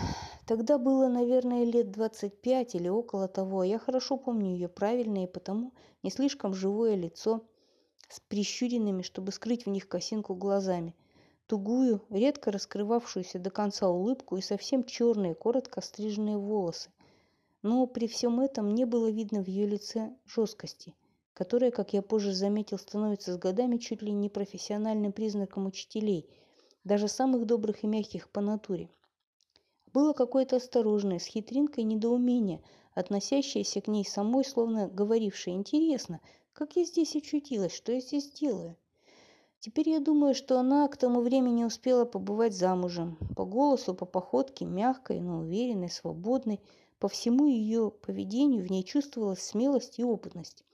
тогда было, наверное, лет 25 или около того. Я хорошо помню ее правильное и потому не слишком живое лицо с прищуренными, чтобы скрыть в них косинку глазами, тугую, редко раскрывавшуюся до конца улыбку и совсем черные, коротко стриженные волосы. Но при всем этом не было видно в ее лице жесткости, которая, как я позже заметил, становится с годами чуть ли не профессиональным признаком учителей – даже самых добрых и мягких по натуре. Было какое-то осторожное, с хитринкой недоумение, относящееся к ней самой, словно говорившее «Интересно, как я здесь очутилась, что я здесь делаю?» Теперь я думаю, что она к тому времени успела побывать замужем. По голосу, по походке, мягкой, но уверенной, свободной. По всему ее поведению в ней чувствовалась смелость и опытность.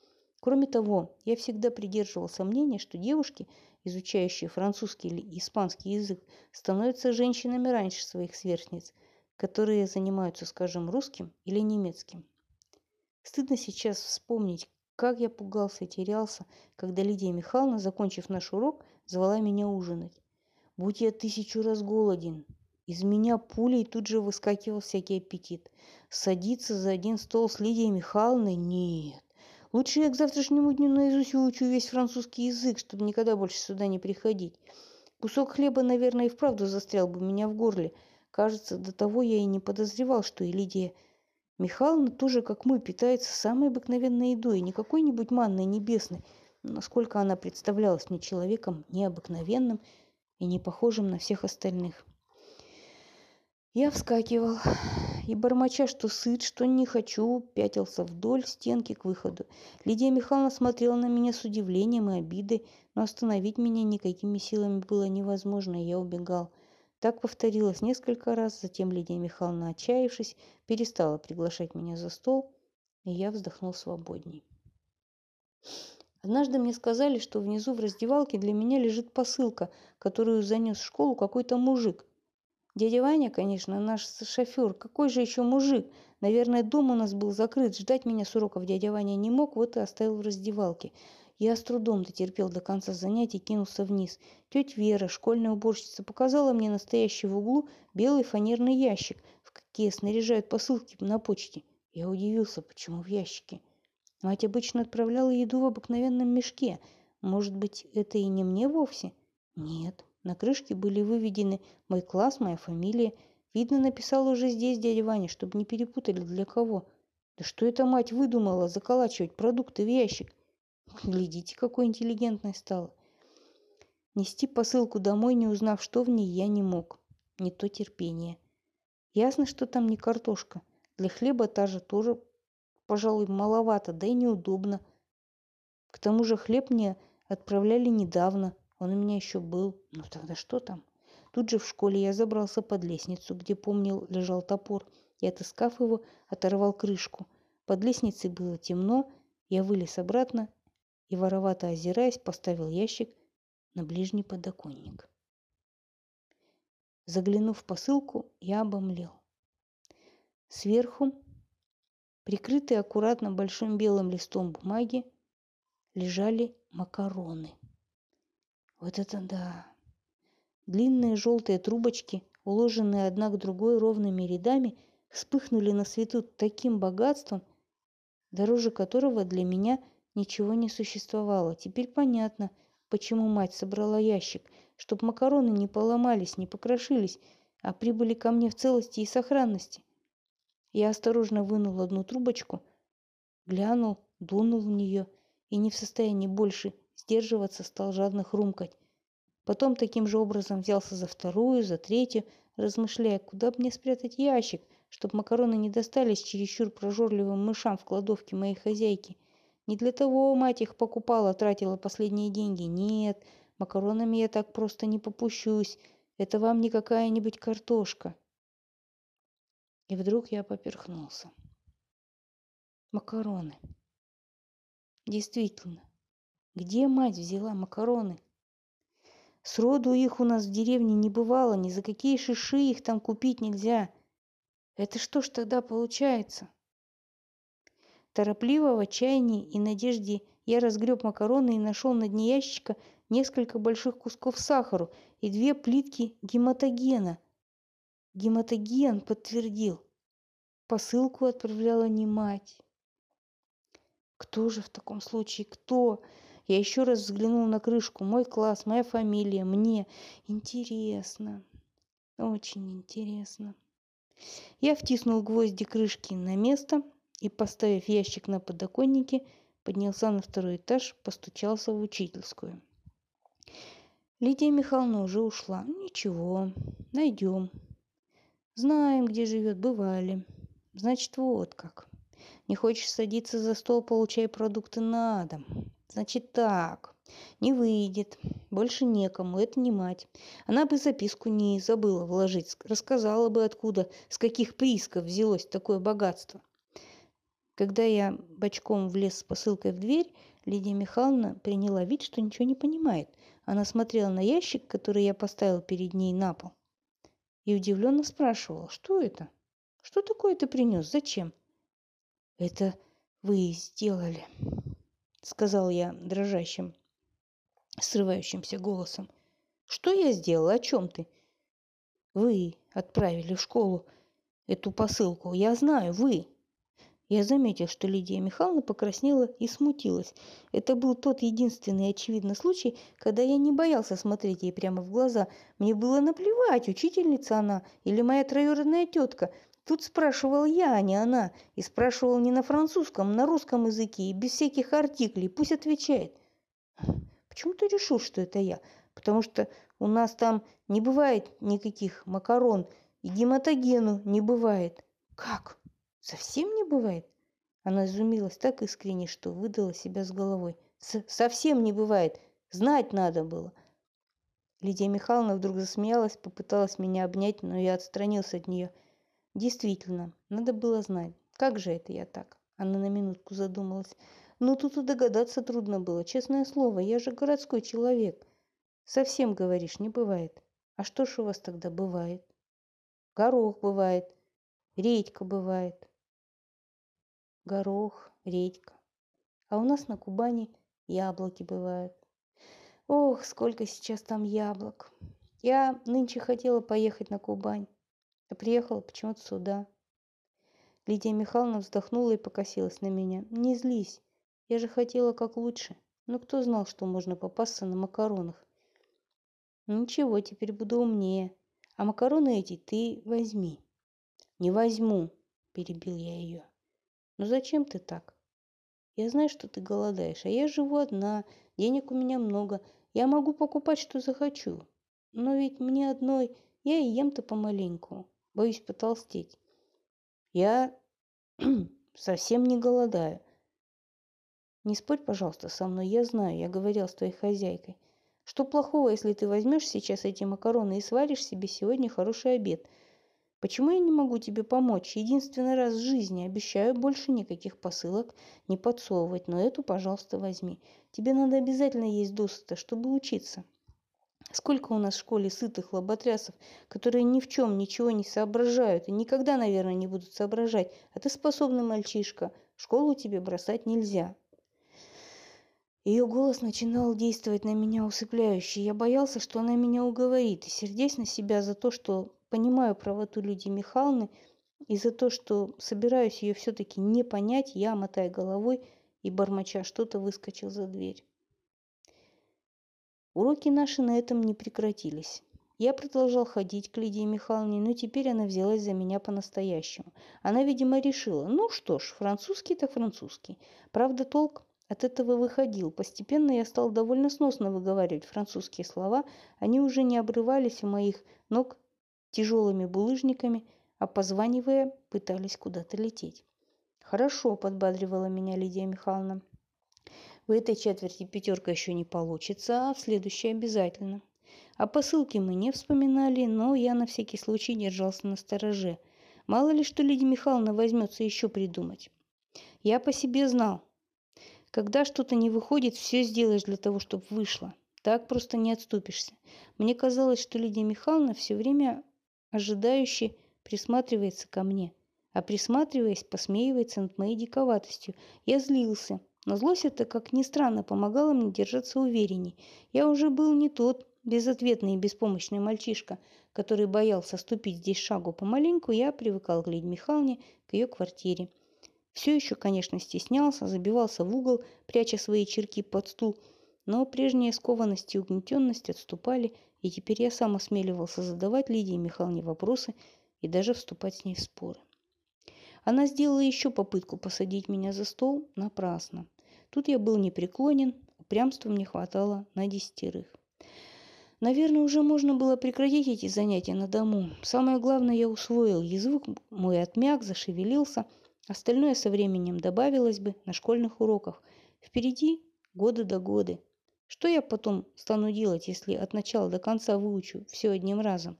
Кроме того, я всегда придерживался мнения, что девушки изучающие французский или испанский язык, становятся женщинами раньше своих сверстниц, которые занимаются, скажем, русским или немецким. Стыдно сейчас вспомнить, как я пугался и терялся, когда Лидия Михайловна, закончив наш урок, звала меня ужинать. Будь я тысячу раз голоден, из меня пулей тут же выскакивал всякий аппетит. Садиться за один стол с Лидией Михайловной? Нет. Лучше я к завтрашнему дню наизусть выучу весь французский язык, чтобы никогда больше сюда не приходить. Кусок хлеба, наверное, и вправду застрял бы у меня в горле. Кажется, до того я и не подозревал, что и Лидия Михайловна тоже, как мы, питается самой обыкновенной едой, не какой-нибудь манной небесной, насколько она представлялась мне человеком необыкновенным и не похожим на всех остальных. Я вскакивал и, бормоча, что сыт, что не хочу, пятился вдоль стенки к выходу. Лидия Михайловна смотрела на меня с удивлением и обидой, но остановить меня никакими силами было невозможно, и я убегал. Так повторилось несколько раз, затем Лидия Михайловна, отчаявшись, перестала приглашать меня за стол, и я вздохнул свободней. Однажды мне сказали, что внизу в раздевалке для меня лежит посылка, которую занес в школу какой-то мужик. Дядя Ваня, конечно, наш шофер. Какой же еще мужик? Наверное, дом у нас был закрыт. Ждать меня с уроков дядя Ваня не мог, вот и оставил в раздевалке. Я с трудом дотерпел до конца занятий и кинулся вниз. Тетя Вера, школьная уборщица, показала мне настоящий в углу белый фанерный ящик, в какие снаряжают посылки на почте. Я удивился, почему в ящике. Мать обычно отправляла еду в обыкновенном мешке. Может быть, это и не мне вовсе? Нет. На крышке были выведены мой класс, моя фамилия. Видно, написал уже здесь дядя Ваня, чтобы не перепутали для кого. Да что эта мать выдумала заколачивать продукты в ящик? Глядите, какой интеллигентной стала. Нести посылку домой, не узнав, что в ней, я не мог. Не то терпение. Ясно, что там не картошка. Для хлеба та же тоже пожалуй, маловато, да и неудобно. К тому же хлеб мне отправляли недавно, он у меня еще был. Ну тогда что там? Тут же в школе я забрался под лестницу, где, помнил, лежал топор, и, отыскав его, оторвал крышку. Под лестницей было темно, я вылез обратно и, воровато озираясь, поставил ящик на ближний подоконник. Заглянув в посылку, я обомлел. Сверху Прикрытые аккуратно большим белым листом бумаги лежали макароны. Вот это да! Длинные желтые трубочки, уложенные одна к другой ровными рядами, вспыхнули на свету таким богатством, дороже которого для меня ничего не существовало. Теперь понятно, почему мать собрала ящик, чтобы макароны не поломались, не покрошились, а прибыли ко мне в целости и сохранности. Я осторожно вынул одну трубочку, глянул, дунул в нее и не в состоянии больше сдерживаться стал жадно хрумкать. Потом таким же образом взялся за вторую, за третью, размышляя, куда бы мне спрятать ящик, чтобы макароны не достались чересчур прожорливым мышам в кладовке моей хозяйки. Не для того мать их покупала, тратила последние деньги. Нет, макаронами я так просто не попущусь. Это вам не какая-нибудь картошка. И вдруг я поперхнулся. Макароны. Действительно, где мать взяла макароны? Сроду их у нас в деревне не бывало, ни за какие шиши их там купить нельзя. Это что ж тогда получается? Торопливо, в отчаянии и надежде я разгреб макароны и нашел на дне ящика несколько больших кусков сахара и две плитки гематогена, Гематоген подтвердил. Посылку отправляла не мать. Кто же в таком случае? Кто? Я еще раз взглянул на крышку. Мой класс, моя фамилия, мне. Интересно. Очень интересно. Я втиснул гвозди крышки на место и, поставив ящик на подоконнике, поднялся на второй этаж, постучался в учительскую. Лидия Михайловна уже ушла. Ничего, найдем. Знаем, где живет, бывали. Значит, вот как. Не хочешь садиться за стол, получай продукты на дом. Значит так, не выйдет. Больше некому, это не мать. Она бы записку не забыла вложить, рассказала бы откуда, с каких приисков взялось такое богатство. Когда я бочком влез с посылкой в дверь, Лидия Михайловна приняла вид, что ничего не понимает. Она смотрела на ящик, который я поставил перед ней на пол и удивленно спрашивал, что это? Что такое ты принес? Зачем? Это вы сделали, сказал я дрожащим, срывающимся голосом. Что я сделал? О чем ты? Вы отправили в школу эту посылку. Я знаю, вы. Я заметил, что Лидия Михайловна покраснела и смутилась. Это был тот единственный очевидный случай, когда я не боялся смотреть ей прямо в глаза. Мне было наплевать, учительница она или моя троюродная тетка. Тут спрашивал я, а не она. И спрашивал не на французском, на русском языке, и без всяких артиклей. Пусть отвечает. Почему ты решил, что это я? Потому что у нас там не бывает никаких макарон, и гематогену не бывает. Как? Совсем не бывает? Она изумилась так искренне, что выдала себя с головой. Совсем не бывает. Знать надо было. Лидия Михайловна вдруг засмеялась, попыталась меня обнять, но я отстранился от нее. Действительно, надо было знать. Как же это я так? Она на минутку задумалась. Ну, тут и догадаться трудно было. Честное слово, я же городской человек. Совсем, говоришь, не бывает. А что ж у вас тогда бывает? Горох бывает, редька бывает, горох, редька. А у нас на Кубани яблоки бывают. Ох, сколько сейчас там яблок. Я нынче хотела поехать на Кубань, а приехала почему-то сюда. Лидия Михайловна вздохнула и покосилась на меня. Не злись, я же хотела как лучше. Но кто знал, что можно попасться на макаронах? Ничего, теперь буду умнее. А макароны эти ты возьми. Не возьму, перебил я ее. «Ну зачем ты так? Я знаю, что ты голодаешь, а я живу одна, денег у меня много, я могу покупать, что захочу. Но ведь мне одной, я и ем-то помаленьку, боюсь потолстеть. Я совсем не голодаю. Не спорь, пожалуйста, со мной, я знаю, я говорил с твоей хозяйкой. Что плохого, если ты возьмешь сейчас эти макароны и сваришь себе сегодня хороший обед – Почему я не могу тебе помочь? Единственный раз в жизни обещаю больше никаких посылок не подсовывать, но эту, пожалуйста, возьми. Тебе надо обязательно есть досыта, чтобы учиться. Сколько у нас в школе сытых лоботрясов, которые ни в чем ничего не соображают и никогда, наверное, не будут соображать. А ты способный мальчишка. Школу тебе бросать нельзя. Ее голос начинал действовать на меня усыпляюще. Я боялся, что она меня уговорит, и сердясь на себя за то, что понимаю правоту Лидии Михайловны, и за то, что собираюсь ее все-таки не понять, я, мотая головой и бормоча что-то, выскочил за дверь. Уроки наши на этом не прекратились. Я продолжал ходить к Лидии Михайловне, но теперь она взялась за меня по-настоящему. Она, видимо, решила, ну что ж, французский так французский. Правда, толк от этого выходил. Постепенно я стал довольно сносно выговаривать французские слова. Они уже не обрывались у моих ног тяжелыми булыжниками, а позванивая, пытались куда-то лететь. «Хорошо», – подбадривала меня Лидия Михайловна. «В этой четверти пятерка еще не получится, а в следующей обязательно». О посылке мы не вспоминали, но я на всякий случай держался на стороже. Мало ли, что Лидия Михайловна возьмется еще придумать. Я по себе знал. Когда что-то не выходит, все сделаешь для того, чтобы вышло. Так просто не отступишься. Мне казалось, что Лидия Михайловна все время ожидающе присматривается ко мне, а присматриваясь, посмеивается над моей диковатостью. Я злился, но злость это, как ни странно, помогала мне держаться уверенней. Я уже был не тот безответный и беспомощный мальчишка, который боялся ступить здесь шагу помаленьку, я привыкал к Лидии Михайловне, к ее квартире. Все еще, конечно, стеснялся, забивался в угол, пряча свои черки под стул, но прежняя скованность и угнетенность отступали, и теперь я сам осмеливался задавать Лидии Михайловне вопросы и даже вступать с ней в споры. Она сделала еще попытку посадить меня за стол напрасно. Тут я был непреклонен, упрямства мне хватало на десятерых. Наверное, уже можно было прекратить эти занятия на дому. Самое главное, я усвоил. Язык мой отмяк, зашевелился. Остальное со временем добавилось бы на школьных уроках. Впереди годы до годы. Что я потом стану делать, если от начала до конца выучу все одним разом?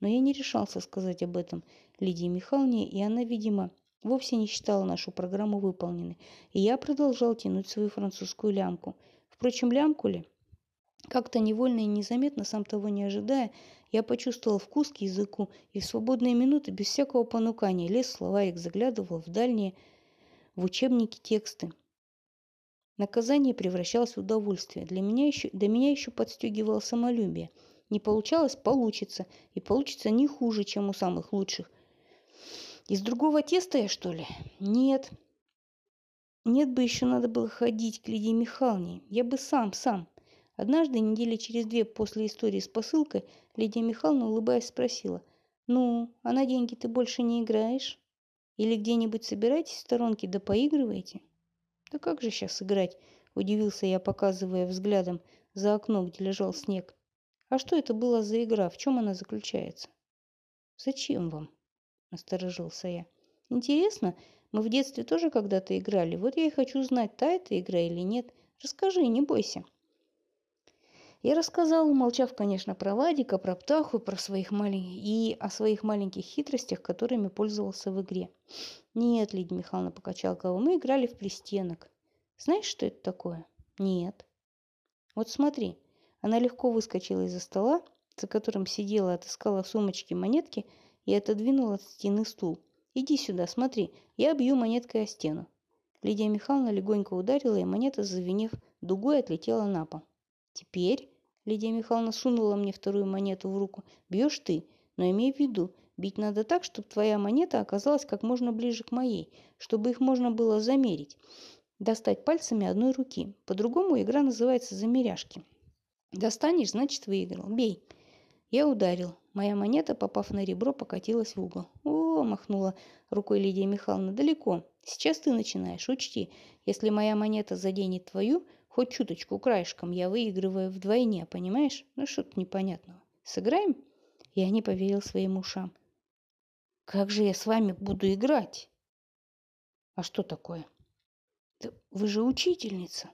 Но я не решался сказать об этом Лидии Михайловне, и она, видимо, вовсе не считала нашу программу выполненной. И я продолжал тянуть свою французскую лямку. Впрочем, лямку ли? Как-то невольно и незаметно, сам того не ожидая, я почувствовал вкус к языку и в свободные минуты без всякого понукания лез в словарик, заглядывал в дальние, в учебники тексты. Наказание превращалось в удовольствие. Для меня еще, до меня еще подстегивало самолюбие. Не получалось – получится. И получится не хуже, чем у самых лучших. Из другого теста я, что ли? Нет. Нет бы еще надо было ходить к Лидии Михайловне. Я бы сам, сам. Однажды, недели через две после истории с посылкой, Лидия Михайловна, улыбаясь, спросила, «Ну, а на деньги ты больше не играешь? Или где-нибудь собираетесь в сторонке да поигрываете?» «Да как же сейчас играть?» – удивился я, показывая взглядом за окно, где лежал снег. «А что это была за игра? В чем она заключается?» «Зачем вам?» – насторожился я. «Интересно, мы в детстве тоже когда-то играли. Вот я и хочу знать, та это игра или нет. Расскажи, не бойся». Я рассказал, умолчав, конечно, про Вадика, про Птаху, про своих маленьких и о своих маленьких хитростях, которыми пользовался в игре. Нет, Лидия Михайловна покачал головой, мы играли в пристенок. Знаешь, что это такое? Нет. Вот смотри, она легко выскочила из-за стола, за которым сидела, отыскала в сумочке монетки и отодвинула от стены стул. Иди сюда, смотри, я бью монеткой о стену. Лидия Михайловна легонько ударила, и монета, завинев дугой, отлетела на пол. Теперь Лидия Михайловна сунула мне вторую монету в руку. Бьешь ты, но имей в виду, бить надо так, чтобы твоя монета оказалась как можно ближе к моей, чтобы их можно было замерить. Достать пальцами одной руки. По-другому игра называется замеряшки. Достанешь, значит выиграл. Бей. Я ударил. Моя монета, попав на ребро, покатилась в угол. О, махнула рукой Лидия Михайловна, далеко. Сейчас ты начинаешь. Учти, если моя монета заденет твою, Хоть чуточку краешком я выигрываю вдвойне, понимаешь? Ну что-то непонятного. Сыграем? Я не поверил своим ушам. Как же я с вами буду играть? А что такое? Да вы же учительница.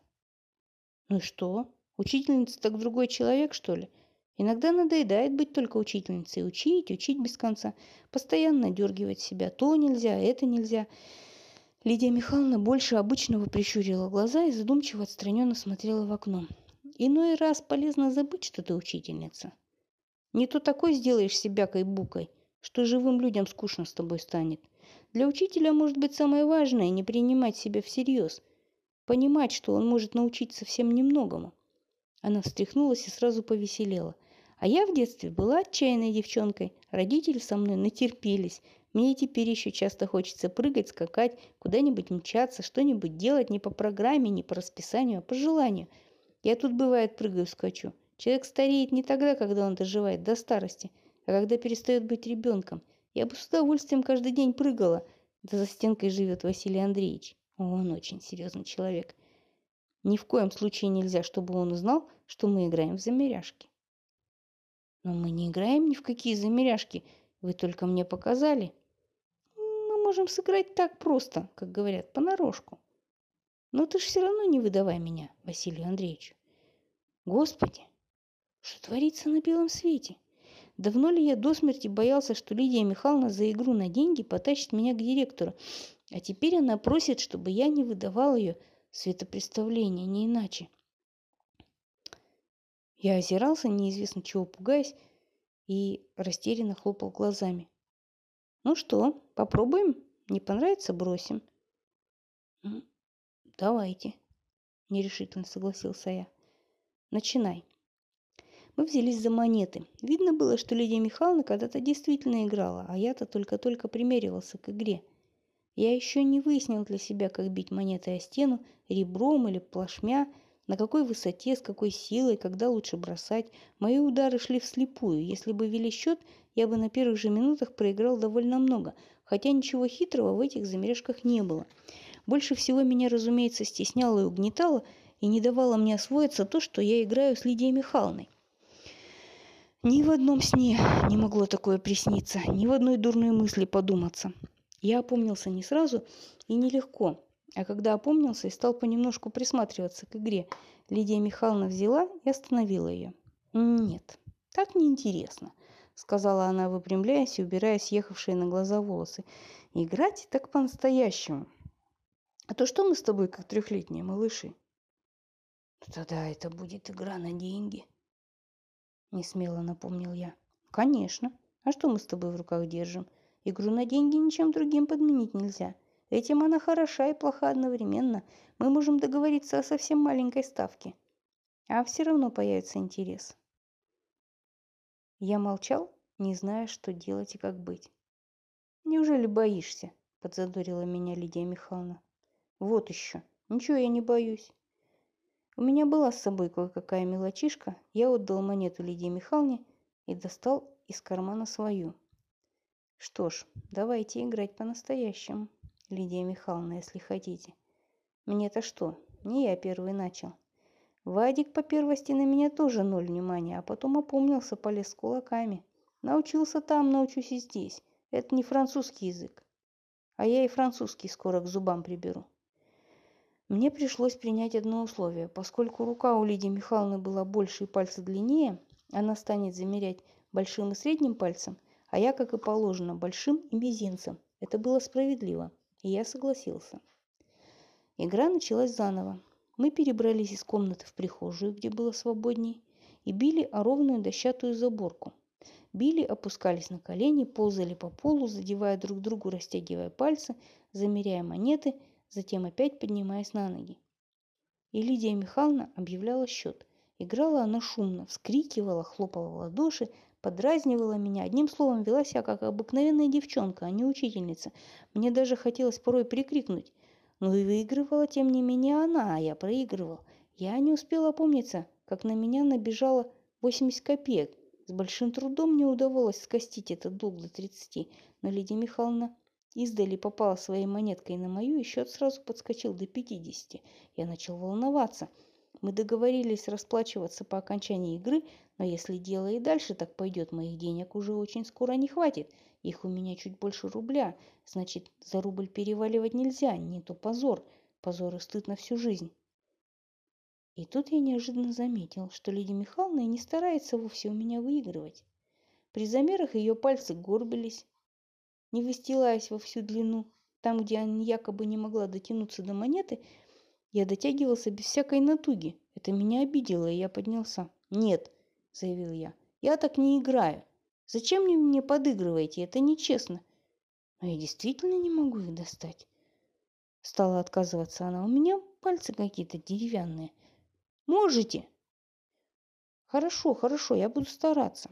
Ну и что? Учительница так другой человек, что ли? Иногда надоедает быть только учительницей. Учить, учить без конца. Постоянно дергивать себя. То нельзя, это нельзя. Лидия Михайловна больше обычного прищурила глаза и задумчиво отстраненно смотрела в окно. Иной раз полезно забыть, что ты учительница. Не то такой сделаешь себя кайбукой, что живым людям скучно с тобой станет. Для учителя может быть самое важное – не принимать себя всерьез, понимать, что он может научить совсем немногому. Она встряхнулась и сразу повеселела. А я в детстве была отчаянной девчонкой, родители со мной натерпелись, мне теперь еще часто хочется прыгать, скакать, куда-нибудь мчаться, что-нибудь делать не по программе, не по расписанию, а по желанию. Я тут, бывает, прыгаю, скачу. Человек стареет не тогда, когда он доживает до старости, а когда перестает быть ребенком. Я бы с удовольствием каждый день прыгала. Да за стенкой живет Василий Андреевич. Он очень серьезный человек. Ни в коем случае нельзя, чтобы он узнал, что мы играем в замеряшки. Но мы не играем ни в какие замеряшки. Вы только мне показали можем сыграть так просто, как говорят, понарошку. Но ты ж все равно не выдавай меня, Василию Андреевичу. Господи, что творится на белом свете? Давно ли я до смерти боялся, что Лидия Михайловна за игру на деньги потащит меня к директору, а теперь она просит, чтобы я не выдавал ее светопредставление, не иначе. Я озирался, неизвестно чего пугаясь, и растерянно хлопал глазами. Ну что, попробуем? Не понравится, бросим. Давайте, нерешительно согласился я. Начинай. Мы взялись за монеты. Видно было, что Лидия Михайловна когда-то действительно играла, а я-то только-только примеривался к игре. Я еще не выяснил для себя, как бить монетой о стену, ребром или плашмя, на какой высоте, с какой силой, когда лучше бросать. Мои удары шли вслепую. Если бы вели счет, я бы на первых же минутах проиграл довольно много, хотя ничего хитрого в этих замережках не было. Больше всего меня, разумеется, стесняло и угнетало, и не давало мне освоиться то, что я играю с Лидией Михайловной. Ни в одном сне не могло такое присниться, ни в одной дурной мысли подуматься. Я опомнился не сразу и нелегко, а когда опомнился и стал понемножку присматриваться к игре, Лидия Михайловна взяла и остановила ее. «Нет, так неинтересно», — сказала она, выпрямляясь и убирая съехавшие на глаза волосы. «Играть так по-настоящему. А то что мы с тобой, как трехлетние малыши?» «Тогда это будет игра на деньги», — несмело напомнил я. «Конечно. А что мы с тобой в руках держим? Игру на деньги ничем другим подменить нельзя. Этим она хороша и плоха одновременно. Мы можем договориться о совсем маленькой ставке. А все равно появится интерес. Я молчал, не зная, что делать и как быть. «Неужели боишься?» – подзадорила меня Лидия Михайловна. Вот еще. Ничего я не боюсь. У меня была с собой кое-какая мелочишка. Я отдал монету Лидии Михайловне и достал из кармана свою. Что ж, давайте играть по-настоящему, Лидия Михайловна, если хотите. Мне-то что, не я первый начал. Вадик по первости на меня тоже ноль внимания, а потом опомнился, полез кулаками. Научился там, научусь и здесь. Это не французский язык. А я и французский скоро к зубам приберу. Мне пришлось принять одно условие. Поскольку рука у Лидии Михайловны была больше и пальцы длиннее, она станет замерять большим и средним пальцем, а я, как и положено, большим и мизинцем. Это было справедливо, и я согласился. Игра началась заново. Мы перебрались из комнаты в прихожую, где было свободней, и били о ровную дощатую заборку. Били, опускались на колени, ползали по полу, задевая друг другу, растягивая пальцы, замеряя монеты, затем опять поднимаясь на ноги. И Лидия Михайловна объявляла счет. Играла она шумно, вскрикивала, хлопала в ладоши, подразнивала меня. Одним словом, вела себя как обыкновенная девчонка, а не учительница. Мне даже хотелось порой прикрикнуть – но и выигрывала, тем не менее, она, а я проигрывал. Я не успела опомниться, как на меня набежало 80 копеек. С большим трудом мне удавалось скостить этот долг до 30, но Лидия Михайловна издали попала своей монеткой на мою, и счет сразу подскочил до 50. Я начал волноваться. Мы договорились расплачиваться по окончании игры, но если дело и дальше так пойдет, моих денег уже очень скоро не хватит. Их у меня чуть больше рубля. Значит, за рубль переваливать нельзя. Не то позор. Позор и стыд на всю жизнь. И тут я неожиданно заметил, что Лидия Михайловна не старается вовсе у меня выигрывать. При замерах ее пальцы горбились, не выстилаясь во всю длину. Там, где она якобы не могла дотянуться до монеты, я дотягивался без всякой натуги. Это меня обидело, и я поднялся. «Нет», — заявил я, — «я так не играю. Зачем вы мне подыгрываете? Это нечестно. Но я действительно не могу их достать. Стала отказываться она. У меня пальцы какие-то деревянные. Можете? Хорошо, хорошо, я буду стараться.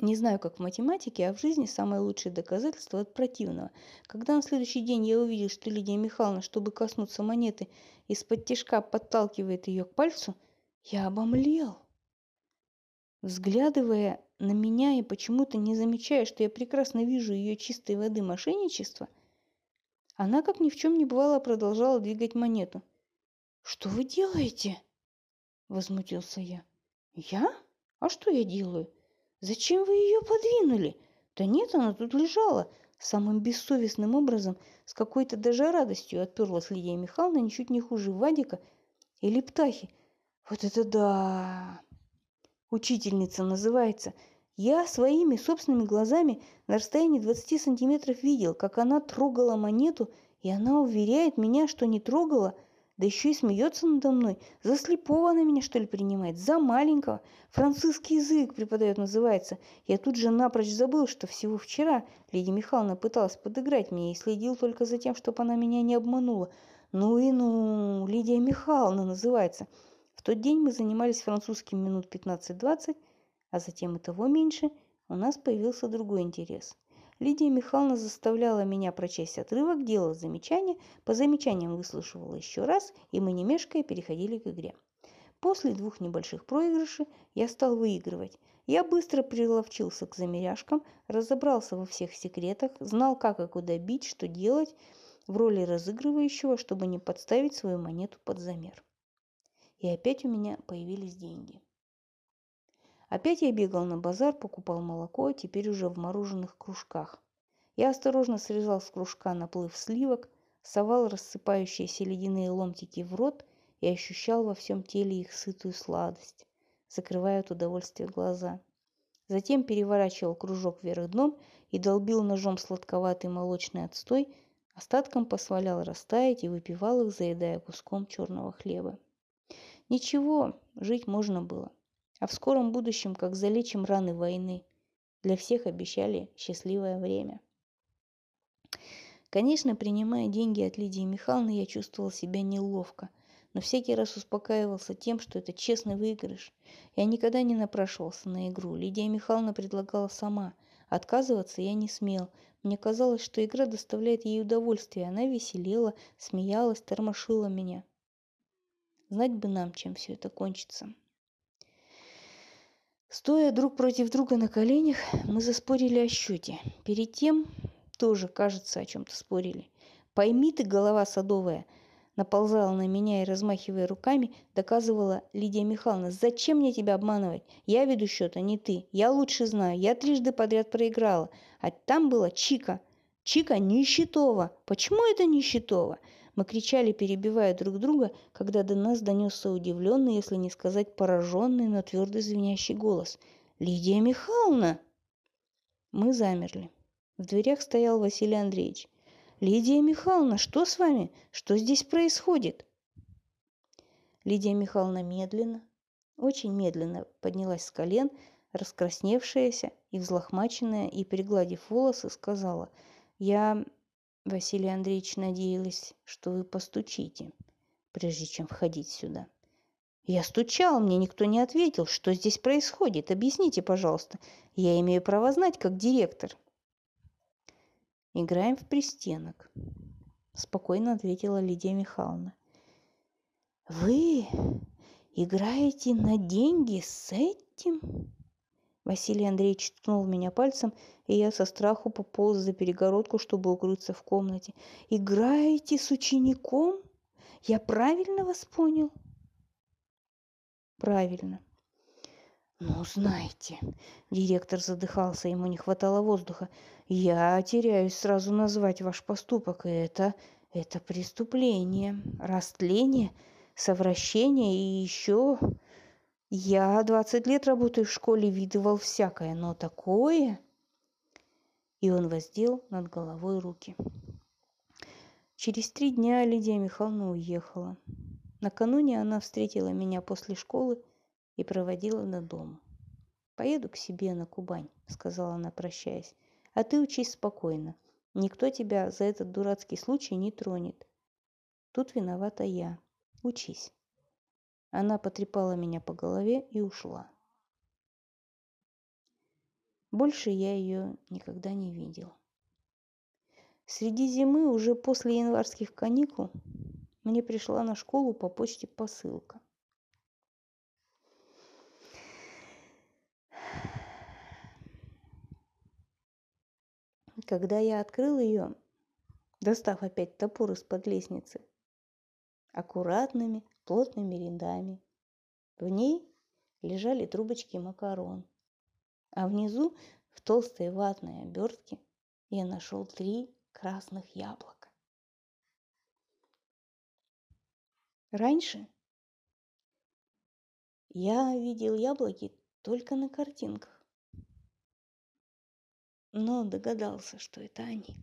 Не знаю, как в математике, а в жизни самое лучшее доказательство от противного. Когда на следующий день я увидел, что Лидия Михайловна, чтобы коснуться монеты, из-под тяжка подталкивает ее к пальцу, я обомлел. Взглядывая на меня и почему-то не замечая, что я прекрасно вижу ее чистой воды мошенничество, она, как ни в чем не бывало, продолжала двигать монету. «Что вы делаете?» – возмутился я. «Я? А что я делаю? Зачем вы ее подвинули? Да нет, она тут лежала. Самым бессовестным образом, с какой-то даже радостью отперлась Лидия Михайловна, ничуть не хуже Вадика или Птахи. Вот это да! Учительница называется. Я своими собственными глазами на расстоянии 20 сантиметров видел, как она трогала монету, и она уверяет меня, что не трогала, да еще и смеется надо мной. За слепого она меня, что ли, принимает? За маленького? Французский язык преподает, называется. Я тут же напрочь забыл, что всего вчера Лидия Михайловна пыталась подыграть мне и следил только за тем, чтобы она меня не обманула. Ну и ну, Лидия Михайловна называется тот день мы занимались французским минут 15-20, а затем и того меньше, у нас появился другой интерес. Лидия Михайловна заставляла меня прочесть отрывок, делала замечания, по замечаниям выслушивала еще раз, и мы, не мешкая, переходили к игре. После двух небольших проигрышей я стал выигрывать. Я быстро приловчился к замеряшкам, разобрался во всех секретах, знал, как и куда бить, что делать в роли разыгрывающего, чтобы не подставить свою монету под замер. И опять у меня появились деньги. Опять я бегал на базар, покупал молоко, теперь уже в мороженых кружках. Я осторожно срезал с кружка наплыв сливок, совал рассыпающиеся ледяные ломтики в рот и ощущал во всем теле их сытую сладость, закрывая от удовольствия глаза. Затем переворачивал кружок вверх дном и долбил ножом сладковатый молочный отстой, остатком посвалял растаять и выпивал их, заедая куском черного хлеба. Ничего, жить можно было. А в скором будущем, как залечим раны войны, для всех обещали счастливое время. Конечно, принимая деньги от Лидии Михайловны, я чувствовал себя неловко, но всякий раз успокаивался тем, что это честный выигрыш. Я никогда не напрашивался на игру. Лидия Михайловна предлагала сама. Отказываться я не смел. Мне казалось, что игра доставляет ей удовольствие. Она веселела, смеялась, тормошила меня. Знать бы нам, чем все это кончится. Стоя друг против друга на коленях, мы заспорили о счете. Перед тем тоже, кажется, о чем-то спорили. Пойми ты, голова садовая, наползала на меня и, размахивая руками, доказывала Лидия Михайловна, зачем мне тебя обманывать? Я веду счет, а не ты. Я лучше знаю. Я трижды подряд проиграла. А там была Чика. Чика Нищетова. Почему это Нищетова? Мы кричали, перебивая друг друга, когда до нас донесся удивленный, если не сказать пораженный, но твердо звенящий голос. «Лидия Михайловна!» Мы замерли. В дверях стоял Василий Андреевич. «Лидия Михайловна, что с вами? Что здесь происходит?» Лидия Михайловна медленно, очень медленно поднялась с колен, раскрасневшаяся и взлохмаченная, и, пригладив волосы, сказала, «Я Василий Андреевич надеялась, что вы постучите, прежде чем входить сюда. Я стучал, мне никто не ответил. Что здесь происходит? Объясните, пожалуйста. Я имею право знать, как директор. Играем в пристенок, спокойно ответила Лидия Михайловна. Вы играете на деньги с этим? Василий Андреевич ткнул меня пальцем, и я со страху пополз за перегородку, чтобы укрыться в комнате. «Играете с учеником? Я правильно вас понял?» «Правильно». «Ну, знаете», — директор задыхался, ему не хватало воздуха, «я теряюсь сразу назвать ваш поступок, и это, это преступление, растление, совращение и еще я двадцать лет работаю в школе, видывал всякое, но такое... И он воздел над головой руки. Через три дня Лидия Михайловна уехала. Накануне она встретила меня после школы и проводила до дома. «Поеду к себе на Кубань», — сказала она, прощаясь. «А ты учись спокойно. Никто тебя за этот дурацкий случай не тронет. Тут виновата я. Учись». Она потрепала меня по голове и ушла. Больше я ее никогда не видел. Среди зимы, уже после январских каникул, мне пришла на школу по почте посылка. Когда я открыл ее, достав опять топор из-под лестницы, аккуратными, плотными рядами. В ней лежали трубочки макарон, а внизу в толстой ватной обертке я нашел три красных яблока. Раньше я видел яблоки только на картинках, но догадался, что это они.